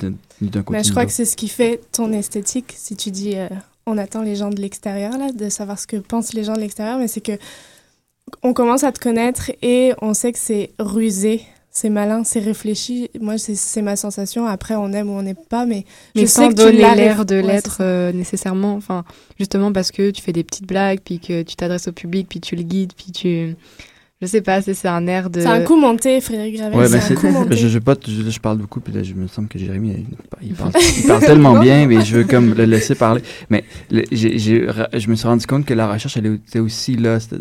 d'un côté mais je crois que c'est ce qui fait ton esthétique si tu dis euh, on attend les gens de l'extérieur là de savoir ce que pensent les gens de l'extérieur mais c'est que on commence à te connaître et on sait que c'est rusé c'est malin, c'est réfléchi. Moi, c'est ma sensation. Après, on aime ou on n'aime pas, mais, mais je sans sais donner l'air de l'être euh, nécessairement. Enfin, justement parce que tu fais des petites blagues, puis que tu t'adresses au public, puis tu le guides, puis tu je sais pas, c'est un air de. C'est un coup monté, Frédéric Gravel. Ouais, c'est un coup monté. Je, je, pas, je, je, parle beaucoup, puis là, je me semble que Jérémy, il, parle, il parle tellement bien, mais je veux comme le laisser parler. Mais je me suis rendu compte que la recherche, elle était aussi là. Je,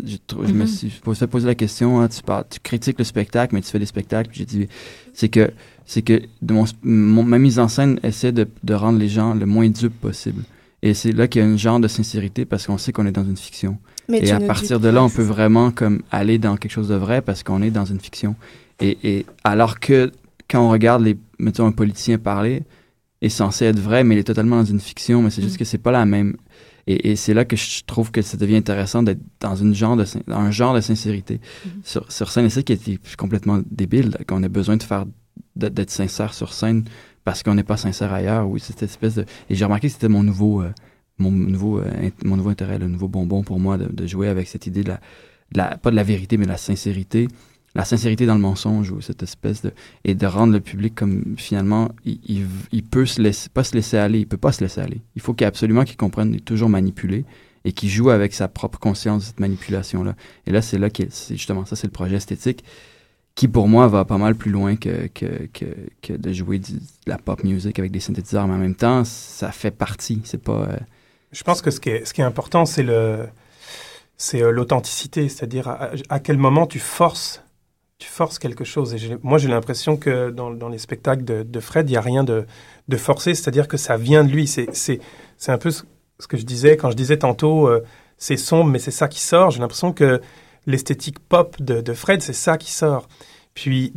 je me mm-hmm. suis fait poser la question, hein, tu, parles, tu critiques le spectacle, mais tu fais des spectacles. J'ai dit, c'est que, c'est que mon, mon, ma mise en scène essaie de, de rendre les gens le moins dupes possible. Et c'est là qu'il y a un genre de sincérité parce qu'on sait qu'on est dans une fiction et à partir de là, on peut vraiment comme aller dans quelque chose de vrai parce qu'on est dans une fiction. Et, et, alors que quand on regarde les, mettons, un politicien parler, est censé être vrai, mais il est totalement dans une fiction, mais c'est juste mm. que c'est pas la même. Et, et c'est là que je trouve que ça devient intéressant d'être dans, une genre de, dans un genre de sincérité. Mm. Sur, sur, scène, et c'est qui est complètement débile, qu'on a besoin de faire d'être sincère sur scène parce qu'on n'est pas sincère ailleurs. Oui, cette espèce de... Et j'ai remarqué que c'était mon nouveau... Euh, mon nouveau, euh, mon nouveau intérêt, le nouveau bonbon pour moi de, jouer avec cette idée de la, pas de la vérité, mais de la sincérité. La sincérité dans le mensonge ou cette espèce de. Et de rendre le public comme finalement, il, il, peut se laisser, pas se laisser aller, il peut pas se laisser aller. Il faut qu'il absolument qu'il comprenne qu'il est toujours manipulé et qu'il joue avec sa propre conscience de cette manipulation-là. Et là, c'est là que justement ça, c'est le projet esthétique qui pour moi va pas mal plus loin que, que, que, que de jouer de la pop music avec des synthétiseurs, mais en même temps, ça fait partie. C'est pas. Euh, je pense que ce qui est, important, c'est euh, l'authenticité, c'est-à-dire à, quel moment tu forces, quelque chose. Et moi, j'ai l'impression que dans, les spectacles de, Fred, il n'y a rien de, forcé, c'est-à-dire que ça vient de lui. C'est, un peu ce, que je disais quand je disais tantôt, euh, c'est sombre, mais c'est ça qui sort. J'ai l'impression que l'esthétique pop de, Fred, c'est ça qui sort. Puis,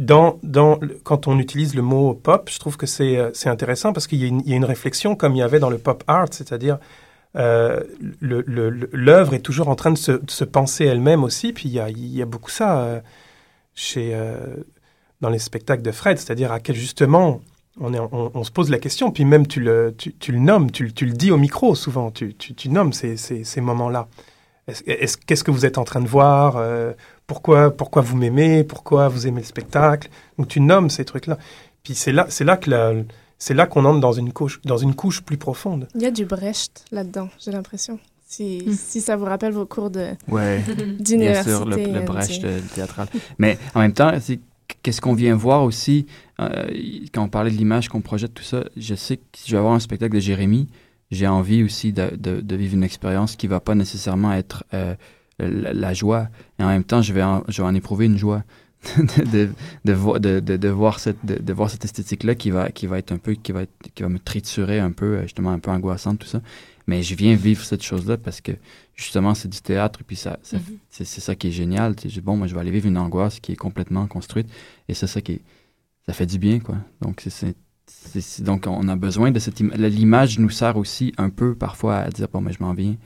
quand on utilise le mot pop, je trouve que c'est, euh, intéressant parce qu'il y, y, a une réflexion comme il y avait dans le pop art, c'est-à-dire euh, l'œuvre est toujours en train de se, se penser elle-même aussi. Puis il y a, beaucoup ça euh, chez, euh, dans les spectacles de Fred, c'est-à-dire à quel justement on, se pose la question, puis même tu le, nommes, tu, le dis au micro souvent, tu, nommes ces, moments-là. Est-ce, qu'est-ce que vous êtes en train de voir pourquoi, vous m'aimez Pourquoi vous aimez le spectacle? Donc tu nommes ces trucs-là. Puis c'est là, là que la, c'est là qu'on entre dans une couche, dans une couche plus profonde. Il y a du Brecht là-dedans, j'ai l'impression. Si, hmm. si, ça vous rappelle vos cours de ouais, Bien sûr, le, le Brecht euh, théâtral. Mais en même temps, qu'est-ce qu'on vient voir aussi euh, quand on parlait de l'image qu'on projette, tout ça. Je sais que si je vais avoir un spectacle de Jérémy, j'ai envie aussi de, de, vivre une expérience qui va pas nécessairement être euh, la, joie. Et en même temps, je vais je vais en éprouver une joie. de, de, de, de, voir cette, de, voir cette esthétique-là qui va, qui va être un peu, qui va, être, qui va me triturer un peu, euh, justement un peu angoissante, tout ça. Mais je viens vivre cette chose-là parce que justement, c'est du théâtre, et puis ça, mm-hmm. c'est, ça qui est génial. Tu bon, moi, je vais aller vivre une angoisse qui est complètement construite, et c'est ça qui est, ça fait du bien, quoi. Donc, c'est, donc on a besoin de cette L'image nous sert aussi un peu parfois à dire, bon, mais je m'en viens,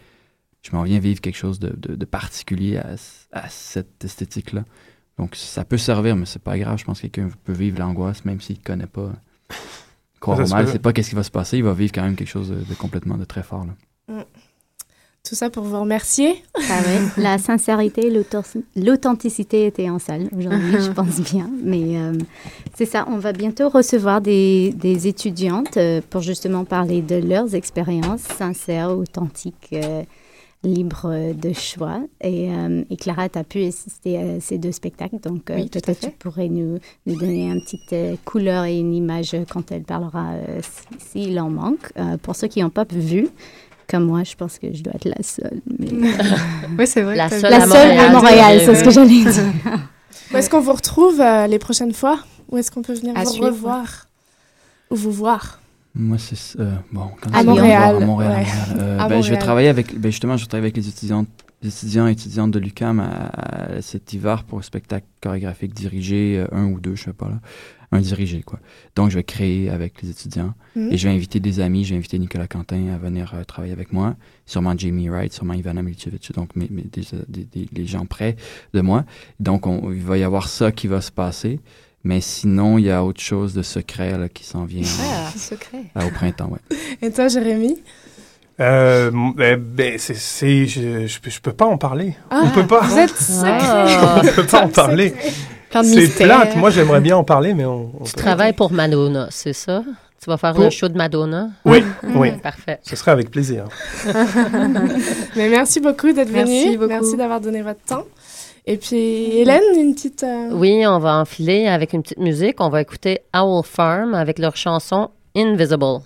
je m'en viens vivre quelque chose de, de, particulier à, à cette esthétique-là. Donc, ça peut servir, mais c'est pas grave. Je pense que quelqu'un peut vivre l'angoisse, même s'il ne connaît pas. Croire mal, c'est pas qu'est-ce qui va se passer. Il va vivre quand même quelque chose de, complètement de très fort. Mm. Tout ça pour vous remercier. Ah La sincérité, l'authenticité étaient en salle aujourd'hui, je pense bien. Mais euh, c'est ça, on va bientôt recevoir des, des étudiantes euh, pour justement parler de leurs expériences sincères, authentiques. Euh, libre de choix. Et, euh, et Clara, tu as pu assister à ces deux spectacles, donc euh, peut-être tu pourrais nous, nous, donner une petite euh, couleur et une image quand elle parlera, s'il en manque. pour ceux qui n'ont pas vu, comme moi, je pense que je dois être la seule. Mais... oui, c'est vrai. La seule, la à, seule Montréal, à Montréal, c'est ce que j'allais dire. Où est-ce qu'on vous retrouve les prochaines fois? Où est-ce qu'on peut venir vous revoir? Ou vous voir? Moi, c'est euh, bon. Quand à, Montréal, à Montréal. Euh, ben, Je vais travailler avec, ben, justement, je travaille avec les étudiants, les étudiants et étudiantes de l'UCAM à, cet hiver pour un spectacle chorégraphique dirigé, euh, un ou deux, je sais pas là, un dirigé quoi. Donc, je vais créer avec les étudiants mhm. et je vais inviter des amis. Je vais inviter Nicolas Quentin à venir euh, travailler avec moi, sûrement Jamie Wright, sûrement Ivana Milicevic, donc mes, mes des, des, les gens près de moi. Donc, on, il va y avoir ça qui va se passer. Mais sinon, il y a autre chose de secret là, qui s'en vient. Ah, secret. au printemps, ouais. Et toi, Jérémy? Euh, ben, ben c'est, je, je, peux pas en parler. Ah, on peut pas. Vous êtes secret. Ah. on peut pas en parler. C'est plate. Moi, j'aimerais bien en parler, mais on. tu travailles pour Madonna, c'est ça? Tu vas faire un show de Madonna? Oui, oui. Parfait. Ce serait avec plaisir. mais merci beaucoup d'être venu. Merci beaucoup. Merci d'avoir donné votre temps. Et puis, Hélène, une petite... Oui, on va enfiler avec une petite musique. On va écouter Owl Farm avec leur chanson Invisible.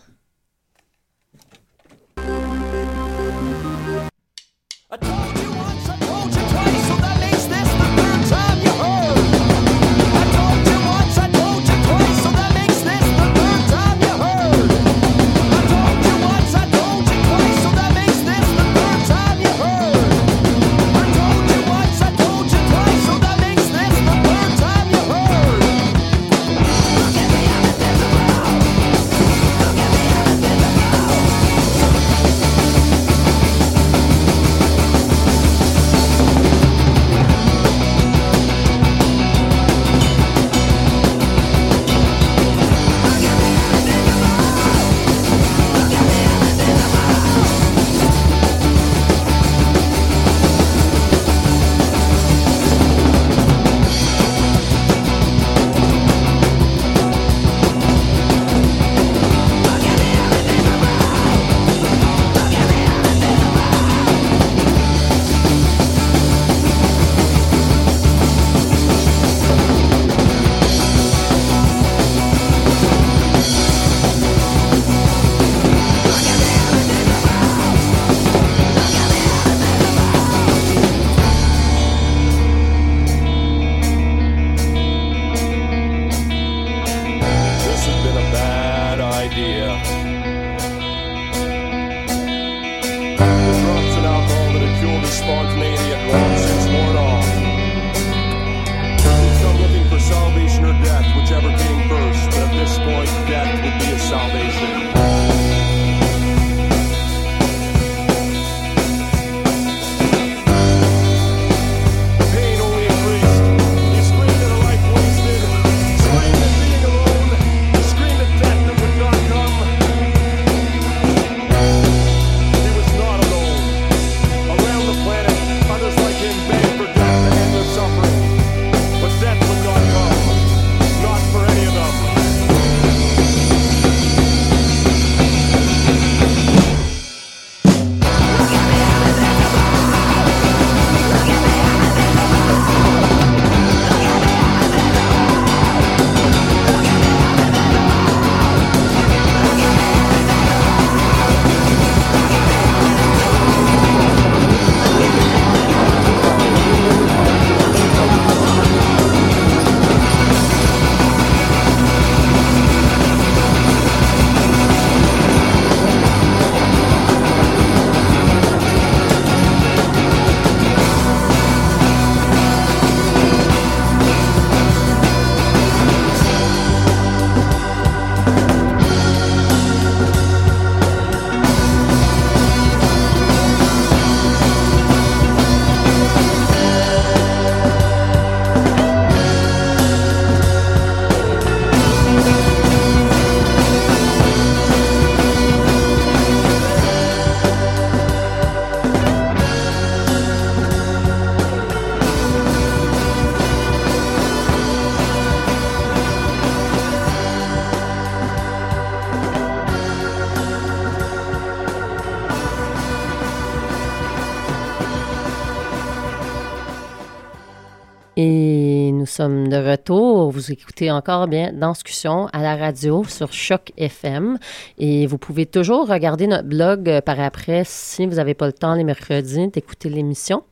Sommes de retour. Vous écoutez encore bien Danscussion à la radio sur Choc FM. Et vous pouvez toujours regarder notre blog euh, par après si vous n'avez pas le temps les mercredis d'écouter l'émission.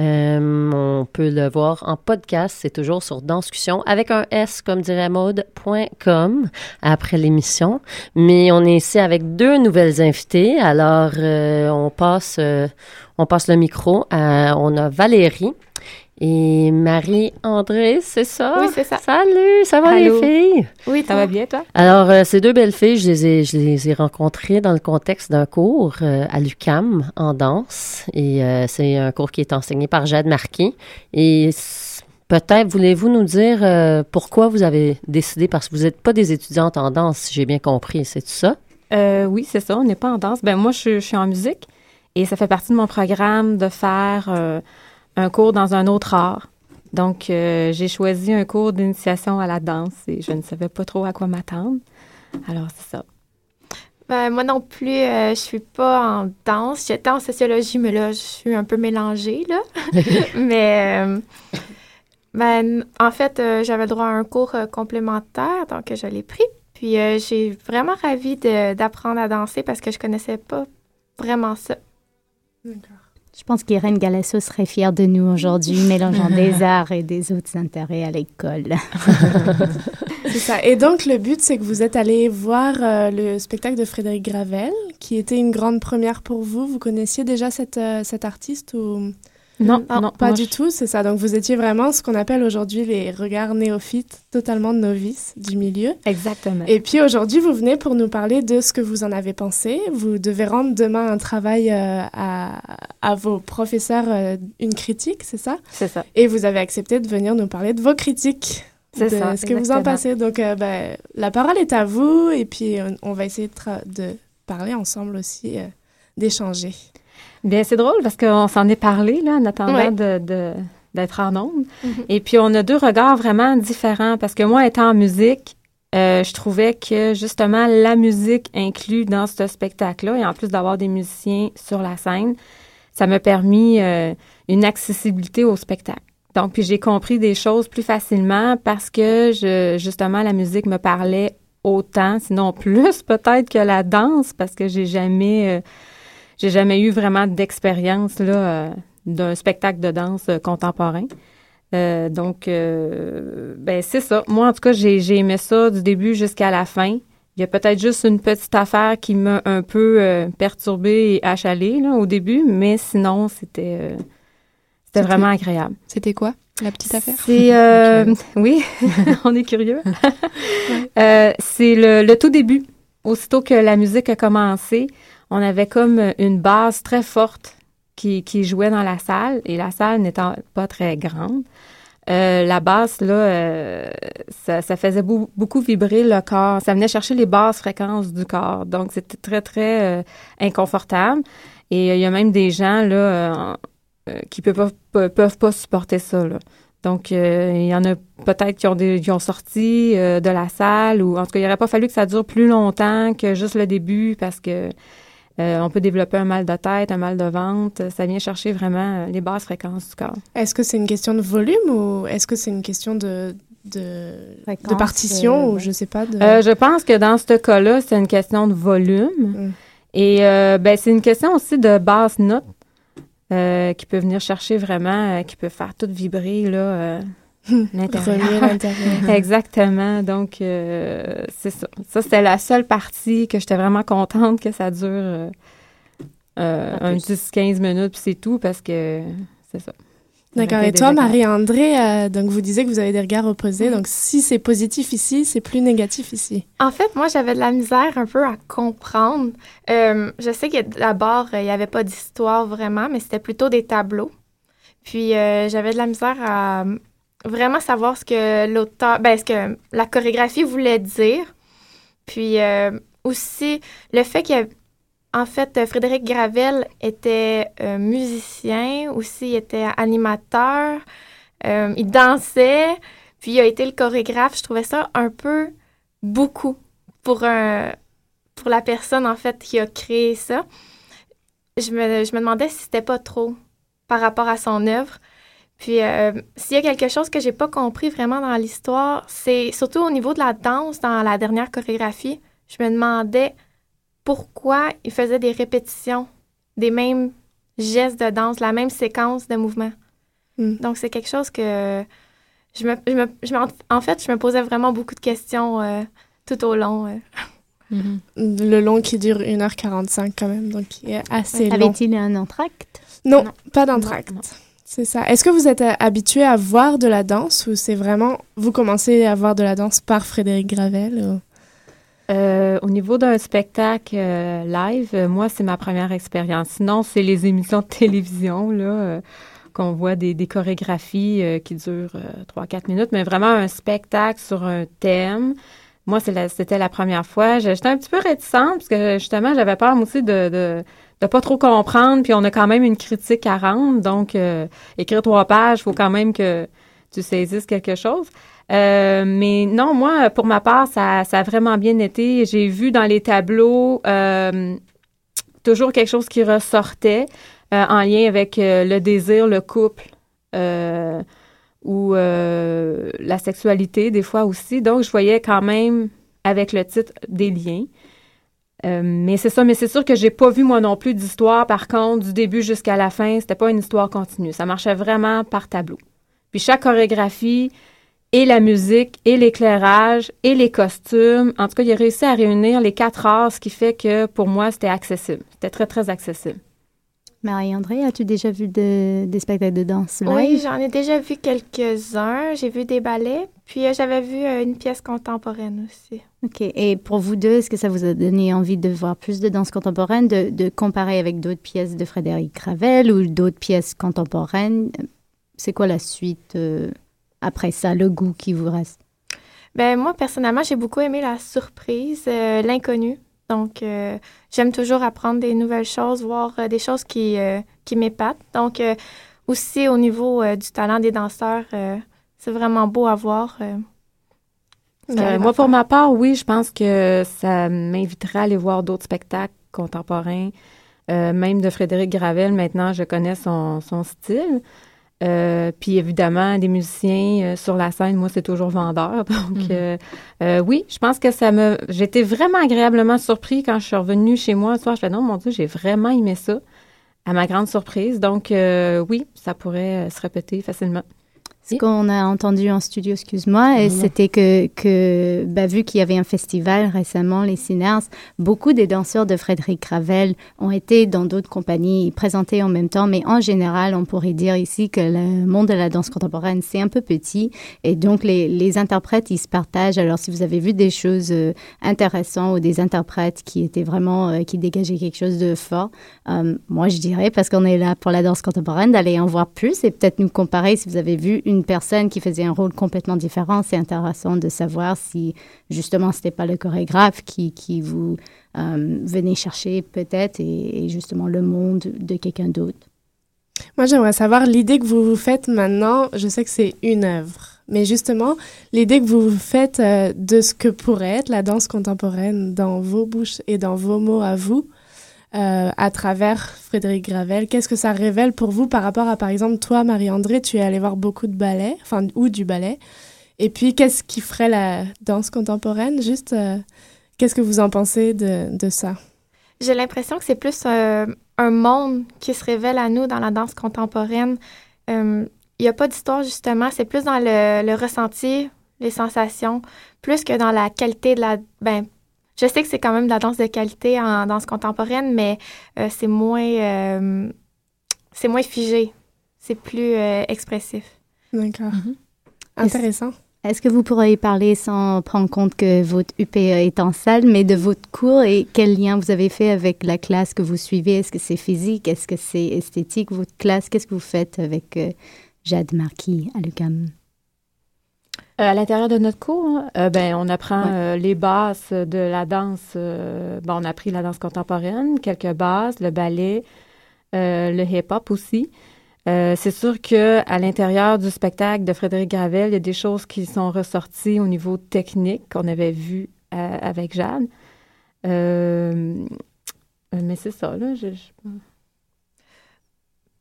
Euh, on peut le voir en podcast. C'est toujours sur Danscussion avec un S, comme dirait mode.com après l'émission. Mais on est ici avec deux nouvelles invitées. Alors, euh, on passe, on passe le micro. À, on a Valérie et Marie-André, c'est ça? Oui, c'est ça. Salut, ça va les filles? Oui, ça va bien, toi? Alors, euh, ces deux belles filles, je les ai, je les ai rencontrées dans le contexte d'un cours euh, à l'UCAM en danse. Et euh, c'est un cours qui est enseigné par Jade Marquis. Et peut-être voulez-vous nous dire pourquoi vous avez décidé, parce que vous n'êtes pas des étudiantes en danse, si j'ai bien compris, c'est ça? oui, c'est ça, on n'est pas en danse. Ben moi, je, je, suis en musique et ça fait partie de mon programme de faire un cours dans un autre art. Donc, euh, j'ai choisi un cours d'initiation à la danse et je ne savais pas trop à quoi m'attendre. Alors, c'est ça. Ben, moi non plus, je suis pas en danse. J'étais en sociologie, mais là, je suis un peu mélangée, là. mais, ben, en fait, j'avais droit à un cours complémentaire, donc je l'ai pris. Puis, j'ai vraiment ravi d'apprendre à danser parce que je connaissais pas vraiment ça. D'accord. Je pense qu'Irène Galasso serait fière de nous aujourd'hui, mélangeant des arts et des autres intérêts à l'école. c'est ça. Et donc, le but, c'est que vous êtes allé voir euh, le spectacle de Frédéric Gravel, qui était une grande première pour vous. Vous connaissiez déjà cette, euh, cet artiste ou... Non, non, pas du tout, c'est ça. Donc vous étiez vraiment ce qu'on appelle aujourd'hui les regards néophytes, totalement novices du milieu. Exactement. Et puis aujourd'hui, vous venez pour nous parler de ce que vous en avez pensé. Vous devez rendre demain un travail euh, à, à, vos professeurs, euh, une critique, c'est ça? C'est ça. Et vous avez accepté de venir nous parler de vos critiques. C'est ça. Ce que vous en passez. Donc euh, ben, la parole est à vous et puis on, va essayer de, de, parler ensemble aussi, d'échanger. Bien, c'est drôle parce qu'on s'en est parlé là, en attendant de, d'être en ondes. Mm-hmm. Et puis, on a deux regards vraiment différents parce que moi, étant en musique, euh, je trouvais que justement la musique inclue dans ce spectacle-là, et en plus d'avoir des musiciens sur la scène, ça m'a permis euh, une accessibilité au spectacle. Donc, puis j'ai compris des choses plus facilement parce que je, justement la musique me parlait autant, sinon plus peut-être que la danse, parce que j'ai jamais euh, j'ai jamais eu vraiment d'expérience là euh, d'un spectacle de danse euh, contemporain. Euh, donc, ben c'est ça. Moi, en tout cas, j'ai, aimé ça du début jusqu'à la fin. Il y a peut-être juste une petite affaire qui m'a un peu perturbée et achalée là, au début, mais sinon, c'était, c'était vraiment agréable. C'était quoi, la petite affaire? C'est, oui, on est curieux. c'est le, le tout début. Aussitôt que la musique a commencé, on avait comme une base très forte qui, qui jouait dans la salle et la salle n'étant pas très grande. Euh, la basse, là, euh, ça, ça, faisait beaucoup vibrer le corps. Ça venait chercher les basses fréquences du corps. Donc, c'était très, très euh, inconfortable. Et il y a même des gens, là, qui peuvent pas, peuvent pas supporter ça, là. Donc, il y en a peut-être qui ont, qui ont sorti de la salle ou, en tout cas, il n'aurait pas fallu que ça dure plus longtemps que juste le début parce que euh, on peut développer un mal de tête, un mal de ventre. Ça vient chercher vraiment euh, les basses fréquences du corps. Est-ce que c'est une question de volume ou est-ce que c'est une question de, de, de partition ou je sais pas? De... Euh, je pense que dans ce cas-là, c'est une question de volume. Mm. Et ben, c'est une question aussi de basse note qui peut venir chercher vraiment, qui peut faire tout vibrer là, l'intérieur. Exactement. Donc, euh, c'est ça. Ça, c'était la seule partie que j'étais vraiment contente que ça dure euh, euh, un 10-15 minutes, puis c'est tout, parce que c'est ça. D'accord. Et toi, Marie-André, donc vous disiez que vous avez des regards opposés. Donc, si c'est positif ici, c'est plus négatif ici. En fait, moi, j'avais de la misère un peu à comprendre. je sais que d'abord, il n'y avait pas d'histoire vraiment, mais c'était plutôt des tableaux. Puis, j'avais de la misère à vraiment savoir ce que l'auteur, ben, ce que la chorégraphie voulait dire. Puis euh, aussi, le fait que, en fait, Frédéric Gravel était euh, musicien, aussi il était animateur, euh, il dansait, puis il a été le chorégraphe. Je trouvais ça un peu beaucoup pour, un, pour la personne, en fait, qui a créé ça. Je me, je me demandais si c'était pas trop par rapport à son œuvre. Puis, euh, s'il y a quelque chose que j'ai pas compris vraiment dans l'histoire, c'est surtout au niveau de la danse, dans la dernière chorégraphie, je me demandais pourquoi il faisait des répétitions des mêmes gestes de danse, la même séquence de mouvements. Hmm. Donc, c'est quelque chose que je me, je me, en fait, je me posais vraiment beaucoup de questions euh, tout au long. Euh. Mm-hmm. Le long qui dure 1h45 quand même, donc il est assez long. Avait-il un entracte? Non, pas d'entracte. C'est ça. Est-ce que vous êtes euh, habitué à voir de la danse ou c'est vraiment vous commencez à voir de la danse par Frédéric Gravel euh, au niveau d'un spectacle euh, live, moi c'est ma première expérience. Sinon c'est les émissions de télévision là qu'on voit des, chorégraphies qui durent 3-4 minutes, mais vraiment un spectacle sur un thème. Moi c'était la, première fois. J'étais un petit peu réticente parce que justement j'avais peur aussi de pas trop comprendre, puis on a quand même une critique à rendre. Donc, euh, écrire trois pages, faut quand même que tu saisisses quelque chose. Euh, mais non, moi, pour ma part, ça, ça a vraiment bien été. J'ai vu dans les tableaux euh, toujours quelque chose qui ressortait euh, en lien avec le désir, le couple ou la sexualité, des fois aussi. Donc, je voyais quand même avec le titre des liens. Mais c'est ça, mais c'est sûr que j'ai pas vu moi non plus d'histoire. Par contre, du début jusqu'à la fin, c'était pas une histoire continue. Ça marchait vraiment par tableau. Puis chaque chorégraphie, et la musique, et l'éclairage, et les costumes. En tout cas, il a réussi à réunir les quatre arts, ce qui fait que pour moi, c'était accessible. C'était très, très accessible. Marie-André, as-tu déjà vu des spectacles de danse Oui, j'en ai déjà vu quelques-uns. J'ai vu des ballets, puis euh, j'avais vu euh, une pièce contemporaine aussi. OK. Et pour vous deux, est-ce que ça vous a donné envie de voir plus de danse contemporaine, de, de comparer avec d'autres pièces de Frédéric Ravel ou d'autres pièces contemporaines? C'est quoi la suite euh, après ça, le goût qui vous reste? Ben moi, personnellement, j'ai beaucoup aimé la surprise, l'inconnu. Donc, j'aime toujours apprendre des nouvelles choses, voir des choses qui, qui m'épatent. Donc, aussi au niveau du talent des danseurs, c'est vraiment beau à voir. moi, pour ma part, oui, je pense que ça m'inviterait à aller voir d'autres spectacles contemporains. même de Frédéric Gravel, maintenant, je connais son, son style. Euh, puis évidemment, des musiciens euh, sur la scène, moi, c'est toujours vendeur. Donc, mhm. euh, oui, je pense que ça me. J'étais vraiment agréablement surpris quand je suis revenue chez moi ce soir. Je fais non, mon Dieu, j'ai vraiment aimé ça, à ma grande surprise. Donc, oui, ça pourrait se répéter facilement. Ce qu'on a entendu en studio, excuse-moi, c'était que, que bah, vu qu'il y avait un festival récemment, les Ciners, beaucoup des danseurs de Frédéric Ravel ont été dans d'autres compagnies présentés en même temps, mais en général, on pourrait dire ici que le monde de la danse contemporaine, c'est un peu petit, et donc les, les, interprètes, ils se partagent. Alors, si vous avez vu des choses euh, intéressantes ou des interprètes qui étaient vraiment, euh, qui dégageaient quelque chose de fort, euh, moi, je dirais, parce qu'on est là pour la danse contemporaine, d'aller en voir plus et peut-être nous comparer si vous avez vu une une personne qui faisait un rôle complètement différent, c'est intéressant de savoir si justement ce pas le chorégraphe qui, qui vous euh, venait chercher peut-être et, justement le monde de quelqu'un d'autre. Moi, j'aimerais savoir l'idée que vous vous faites maintenant. Je sais que c'est une œuvre, mais justement, l'idée que vous vous faites euh, de ce que pourrait être la danse contemporaine dans vos bouches et dans vos mots à vous, euh, à travers Frédéric Gravel. Qu'est-ce que ça révèle pour vous par rapport à, par exemple, toi, Marie-André, tu es allée voir beaucoup de ballets, enfin, ou du ballet. Et puis, qu'est-ce qui ferait la danse contemporaine? Juste, euh, qu'est-ce que vous en pensez de, de ça? J'ai l'impression que c'est plus euh, un monde qui se révèle à nous dans la danse contemporaine. Il n'y a pas d'histoire, justement. C'est plus dans le, ressenti, les sensations, plus que dans la qualité de la... Ben, je sais que c'est quand même de la danse de qualité en danse contemporaine, mais euh, c'est moins, euh, c'est moins figé. C'est plus euh, expressif. D'accord. Mhm. Intéressant. Est-ce que vous pourriez parler sans prendre compte que votre UPE est en salle, mais de votre cours et quel lien vous avez fait avec la classe que vous suivez? Est-ce que c'est physique? Est-ce que c'est esthétique, votre classe? Qu'est-ce que vous faites avec Jade Marquis à l'UQAM? Euh, à l'intérieur de notre cours, hein, euh, ben, on apprend euh, les bases de la danse. bon, on a appris la danse contemporaine, quelques bases, le ballet, le hip-hop aussi. c'est sûr que à l'intérieur du spectacle de Frédéric Gravel, il y a des choses qui sont ressorties au niveau technique qu'on avait vu avec Jeanne. mais c'est ça, là.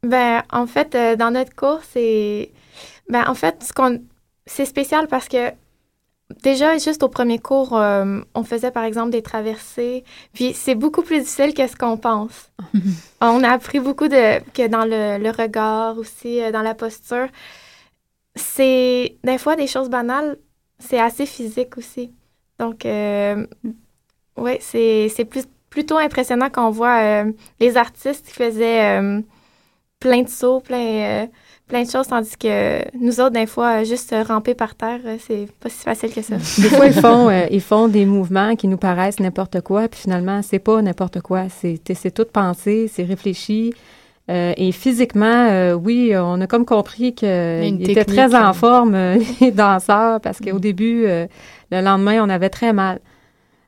Ben, en fait, dans notre cours, c'est. Ben, en fait, ce qu'on c'est spécial parce que déjà, juste au premier cours, euh, on faisait par exemple des traversées. Puis c'est beaucoup plus difficile que ce qu'on pense. on a appris beaucoup de, que dans le, regard aussi, euh, dans la posture. C'est des fois des choses banales, c'est assez physique aussi. Donc, euh, oui, c'est plus, plutôt impressionnant quand on voit les artistes qui faisaient plein de sauts, plein plein de choses, tandis que nous autres, des fois, juste ramper par terre, c'est pas si facile que ça. Des fois, ils font, euh, ils font des mouvements qui nous paraissent n'importe quoi, puis finalement, c'est pas n'importe quoi. C'est, c'est tout pensé, c'est réfléchi. Euh, et physiquement, euh, oui, on a comme compris qu'ils étaient très en forme, les danseurs, parce qu'au mm. début, le lendemain, on avait très mal.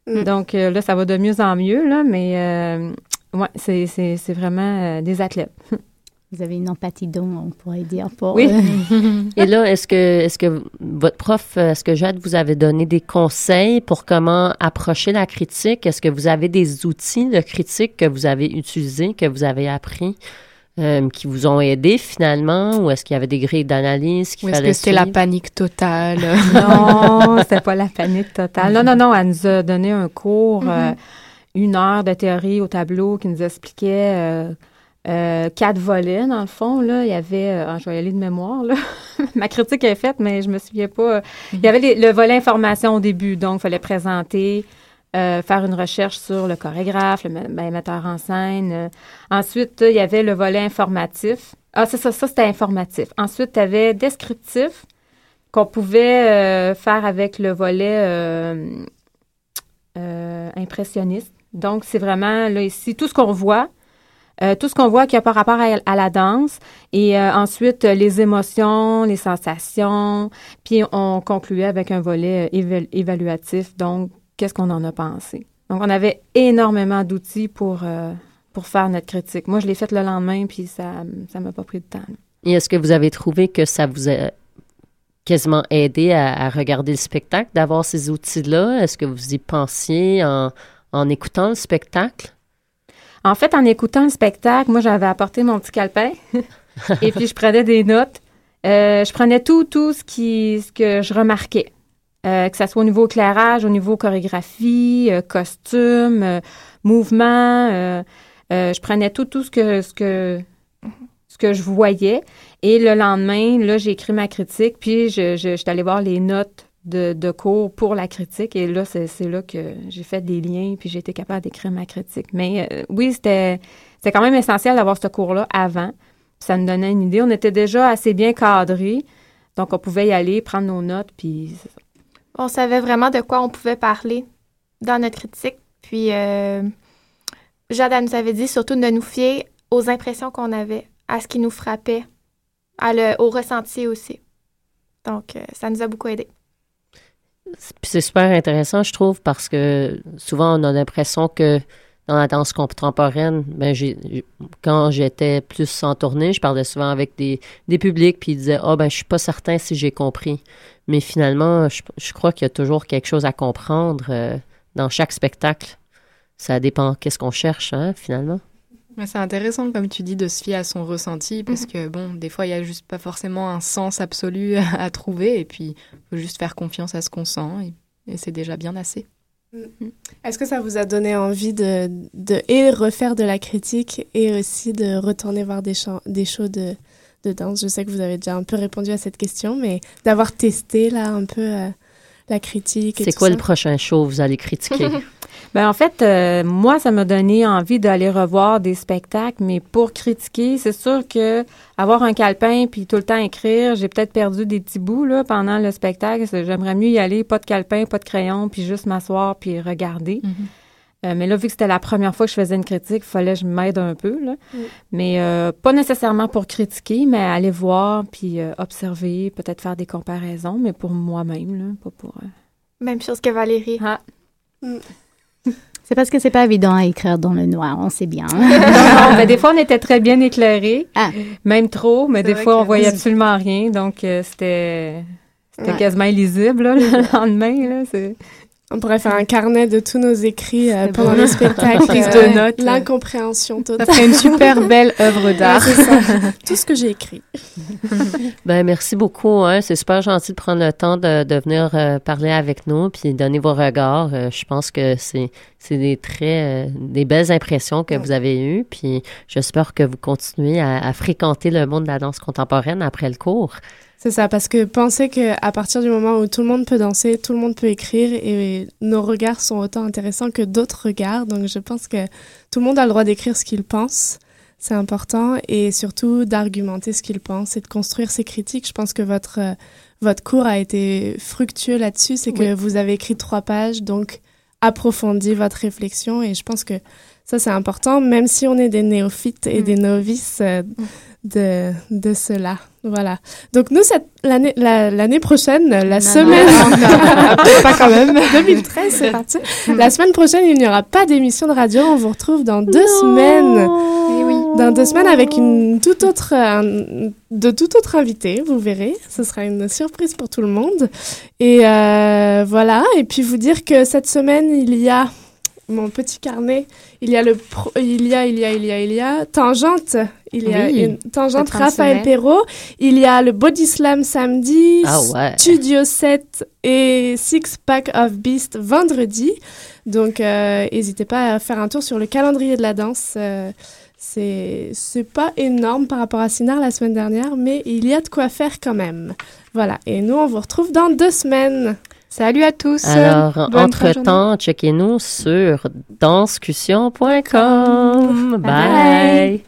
Mm. Donc là, ça va de mieux en mieux, là, mais ouais, c'est, c'est, c'est vraiment des athlètes. vous avez une empathie dont on pourrait dire pour. Oui. Et là, est-ce que, est-ce que votre prof, est-ce que Jade vous avait donné des conseils pour comment approcher la critique? Est-ce que vous avez des outils de critique que vous avez utilisés, que vous avez appris? Euh, qui vous ont aidé finalement? Ou est-ce qu'il y avait des grilles d'analyse fallait est-ce que c'était la panique totale? Non c'était pas la panique totale non non non elle nous a donné un cours mm-hmm. euh, une heure de théorie au tableau qui nous expliquait euh, euh, quatre volets, dans le fond. Là. Il y avait, euh, je vais y aller de mémoire, là. ma critique est faite, mais je me souviens pas. Il y avait le volet information au début, donc il fallait présenter, euh, faire une recherche sur le chorégraphe, le ben, metteur en scène. ensuite, il y avait le volet informatif. Ah, c'est ça, ça c'était informatif. Ensuite, tu avais descriptif qu'on pouvait faire avec le volet impressionniste. Donc, c'est vraiment, là, ici, tout ce qu'on voit, euh, tout ce qu'on voit qui a par rapport à, la danse et euh, ensuite euh, les émotions, les sensations, puis on concluait avec un volet évaluatif. Donc, qu'est-ce qu'on en a pensé? Donc, on avait énormément d'outils pour, pour faire notre critique. Moi, je l'ai faite le lendemain, puis ça ne m'a pas pris de temps. Et est-ce que vous avez trouvé que ça vous a quasiment aidé à, regarder le spectacle, d'avoir ces outils-là? Est-ce que vous y pensiez en, en écoutant le spectacle? En fait, en écoutant le spectacle, moi, j'avais apporté mon petit calepin et puis je prenais des notes. Euh, je prenais tout, tout ce, qui, ce que je remarquais. Euh, que ce soit au niveau éclairage, au niveau chorégraphie, euh, costume, mouvement. je prenais tout, tout ce que, ce que, ce que je voyais. Et le lendemain, là, j'ai écrit ma critique, puis je, je, je suis allée voir les notes de, cours pour la critique. Et là, c'est là que j'ai fait des liens, puis j'ai été capable d'écrire ma critique. Mais euh, oui, c'était quand même essentiel d'avoir ce cours-là avant. Ça nous donnait une idée. On était déjà assez bien cadrés, donc on pouvait y aller, prendre nos notes, puis... On savait vraiment de quoi on pouvait parler dans notre critique. Puis, euh, Jade nous avait dit surtout de nous fier aux impressions qu'on avait, à ce qui nous frappait, à le, au ressenti aussi. Donc, euh, ça nous a beaucoup aidé c'est super intéressant, je trouve, parce que souvent on a l'impression que dans la danse contemporaine, ben quand j'étais plus en tournée, je parlais souvent avec des, publics, puis ils disaient Ah, oh, ben, je suis pas certain si j'ai compris. Mais finalement, je, je crois qu'il y a toujours quelque chose à comprendre euh, dans chaque spectacle. Ça dépend qu'est-ce qu'on cherche, hein, finalement c'est intéressant, comme tu dis, de se fier à son ressenti, parce mhm. que, bon, des fois, il n'y a juste pas forcément un sens absolu à, trouver, et puis il faut juste faire confiance à ce qu'on sent, et, c'est déjà bien assez. Mm. Mm. Est-ce que ça vous a donné envie de, de et refaire de la critique et aussi de retourner voir des, des shows de, de danse? Je sais que vous avez déjà un peu répondu à cette question, mais d'avoir testé là un peu euh, la critique. C'est quoi le prochain show vous allez critiquer? Ben en fait, euh, moi, ça m'a donné envie d'aller revoir des spectacles, mais pour critiquer, c'est sûr que avoir un calepin puis tout le temps écrire, j'ai peut-être perdu des petits bouts là pendant le spectacle. J'aimerais mieux y aller, pas de calepin, pas de crayon, puis juste m'asseoir puis regarder. Mm-hmm. Euh, mais là, vu que c'était la première fois que je faisais une critique, il fallait que je m'aide un peu. Là. Mais euh, pas nécessairement pour critiquer, mais aller voir puis observer, peut-être faire des comparaisons, mais pour moi-même, pas pour. Même chose que Valérie. Ah. Mm. C'est parce que c'est pas évident à écrire dans le noir, on sait bien. non, des fois, on était très bien éclairés, ah. même trop, mais des fois, on voyait absolument rien. Donc, euh, c'était quasiment illisible le lendemain. Là, on pourrait faire un carnet de tous nos écrits euh, pendant les spectacles. Prise de notes. L'incompréhension totale. Ça ferait une super belle œuvre d'art. Tout ce que j'ai écrit. ben, merci beaucoup. Hein. C'est super gentil de prendre le temps de, de venir euh, parler avec nous puis donner vos regards. Euh, je pense que c'est c'est des très des belles impressions que vous avez eues. Puis j'espère que vous continuez à, à fréquenter le monde de la danse contemporaine après le cours. C'est ça, parce que penser qu'à partir du moment où tout le monde peut danser, tout le monde peut écrire et nos regards sont autant intéressants que d'autres regards. Donc je pense que tout le monde a le droit d'écrire ce qu'il pense. C'est important et surtout d'argumenter ce qu'il pense et de construire ses critiques. Je pense que votre, votre cours a été fructueux là-dessus. C'est que vous avez écrit trois pages, donc approfondi votre réflexion et je pense que ça c'est important, même si on est des néophytes et mm. des novices euh, mm. De, de cela. Voilà. Donc nous, l'année l'année prochaine, la semaine... pas quand même. 2013, c'est parti. La semaine prochaine, il n'y aura pas d'émission de radio. On vous retrouve dans deux semaines. Eh oui. dans deux semaines avec une toute autre, de tout autre invité, vous verrez. Ce sera une surprise pour tout le monde. Et voilà. Et puis vous dire que cette semaine, il y a mon petit carnet, il y a le il y a il y a il y a il y a tangente, il y a une tangente Raphaël Perrault, il y a le Body Slam samedi, ah Studio 7 et Six Pack of Beast vendredi. Donc euh, n'hésitez pas à faire un tour sur le calendrier de la danse. Euh, c'est c'est pas énorme par rapport à Sinar la semaine dernière, mais il y a de quoi faire quand même. Voilà, et nous on vous retrouve dans deux semaines. Salut à tous. Alors, entre-temps, checkez-nous sur danscussion.com. Bye.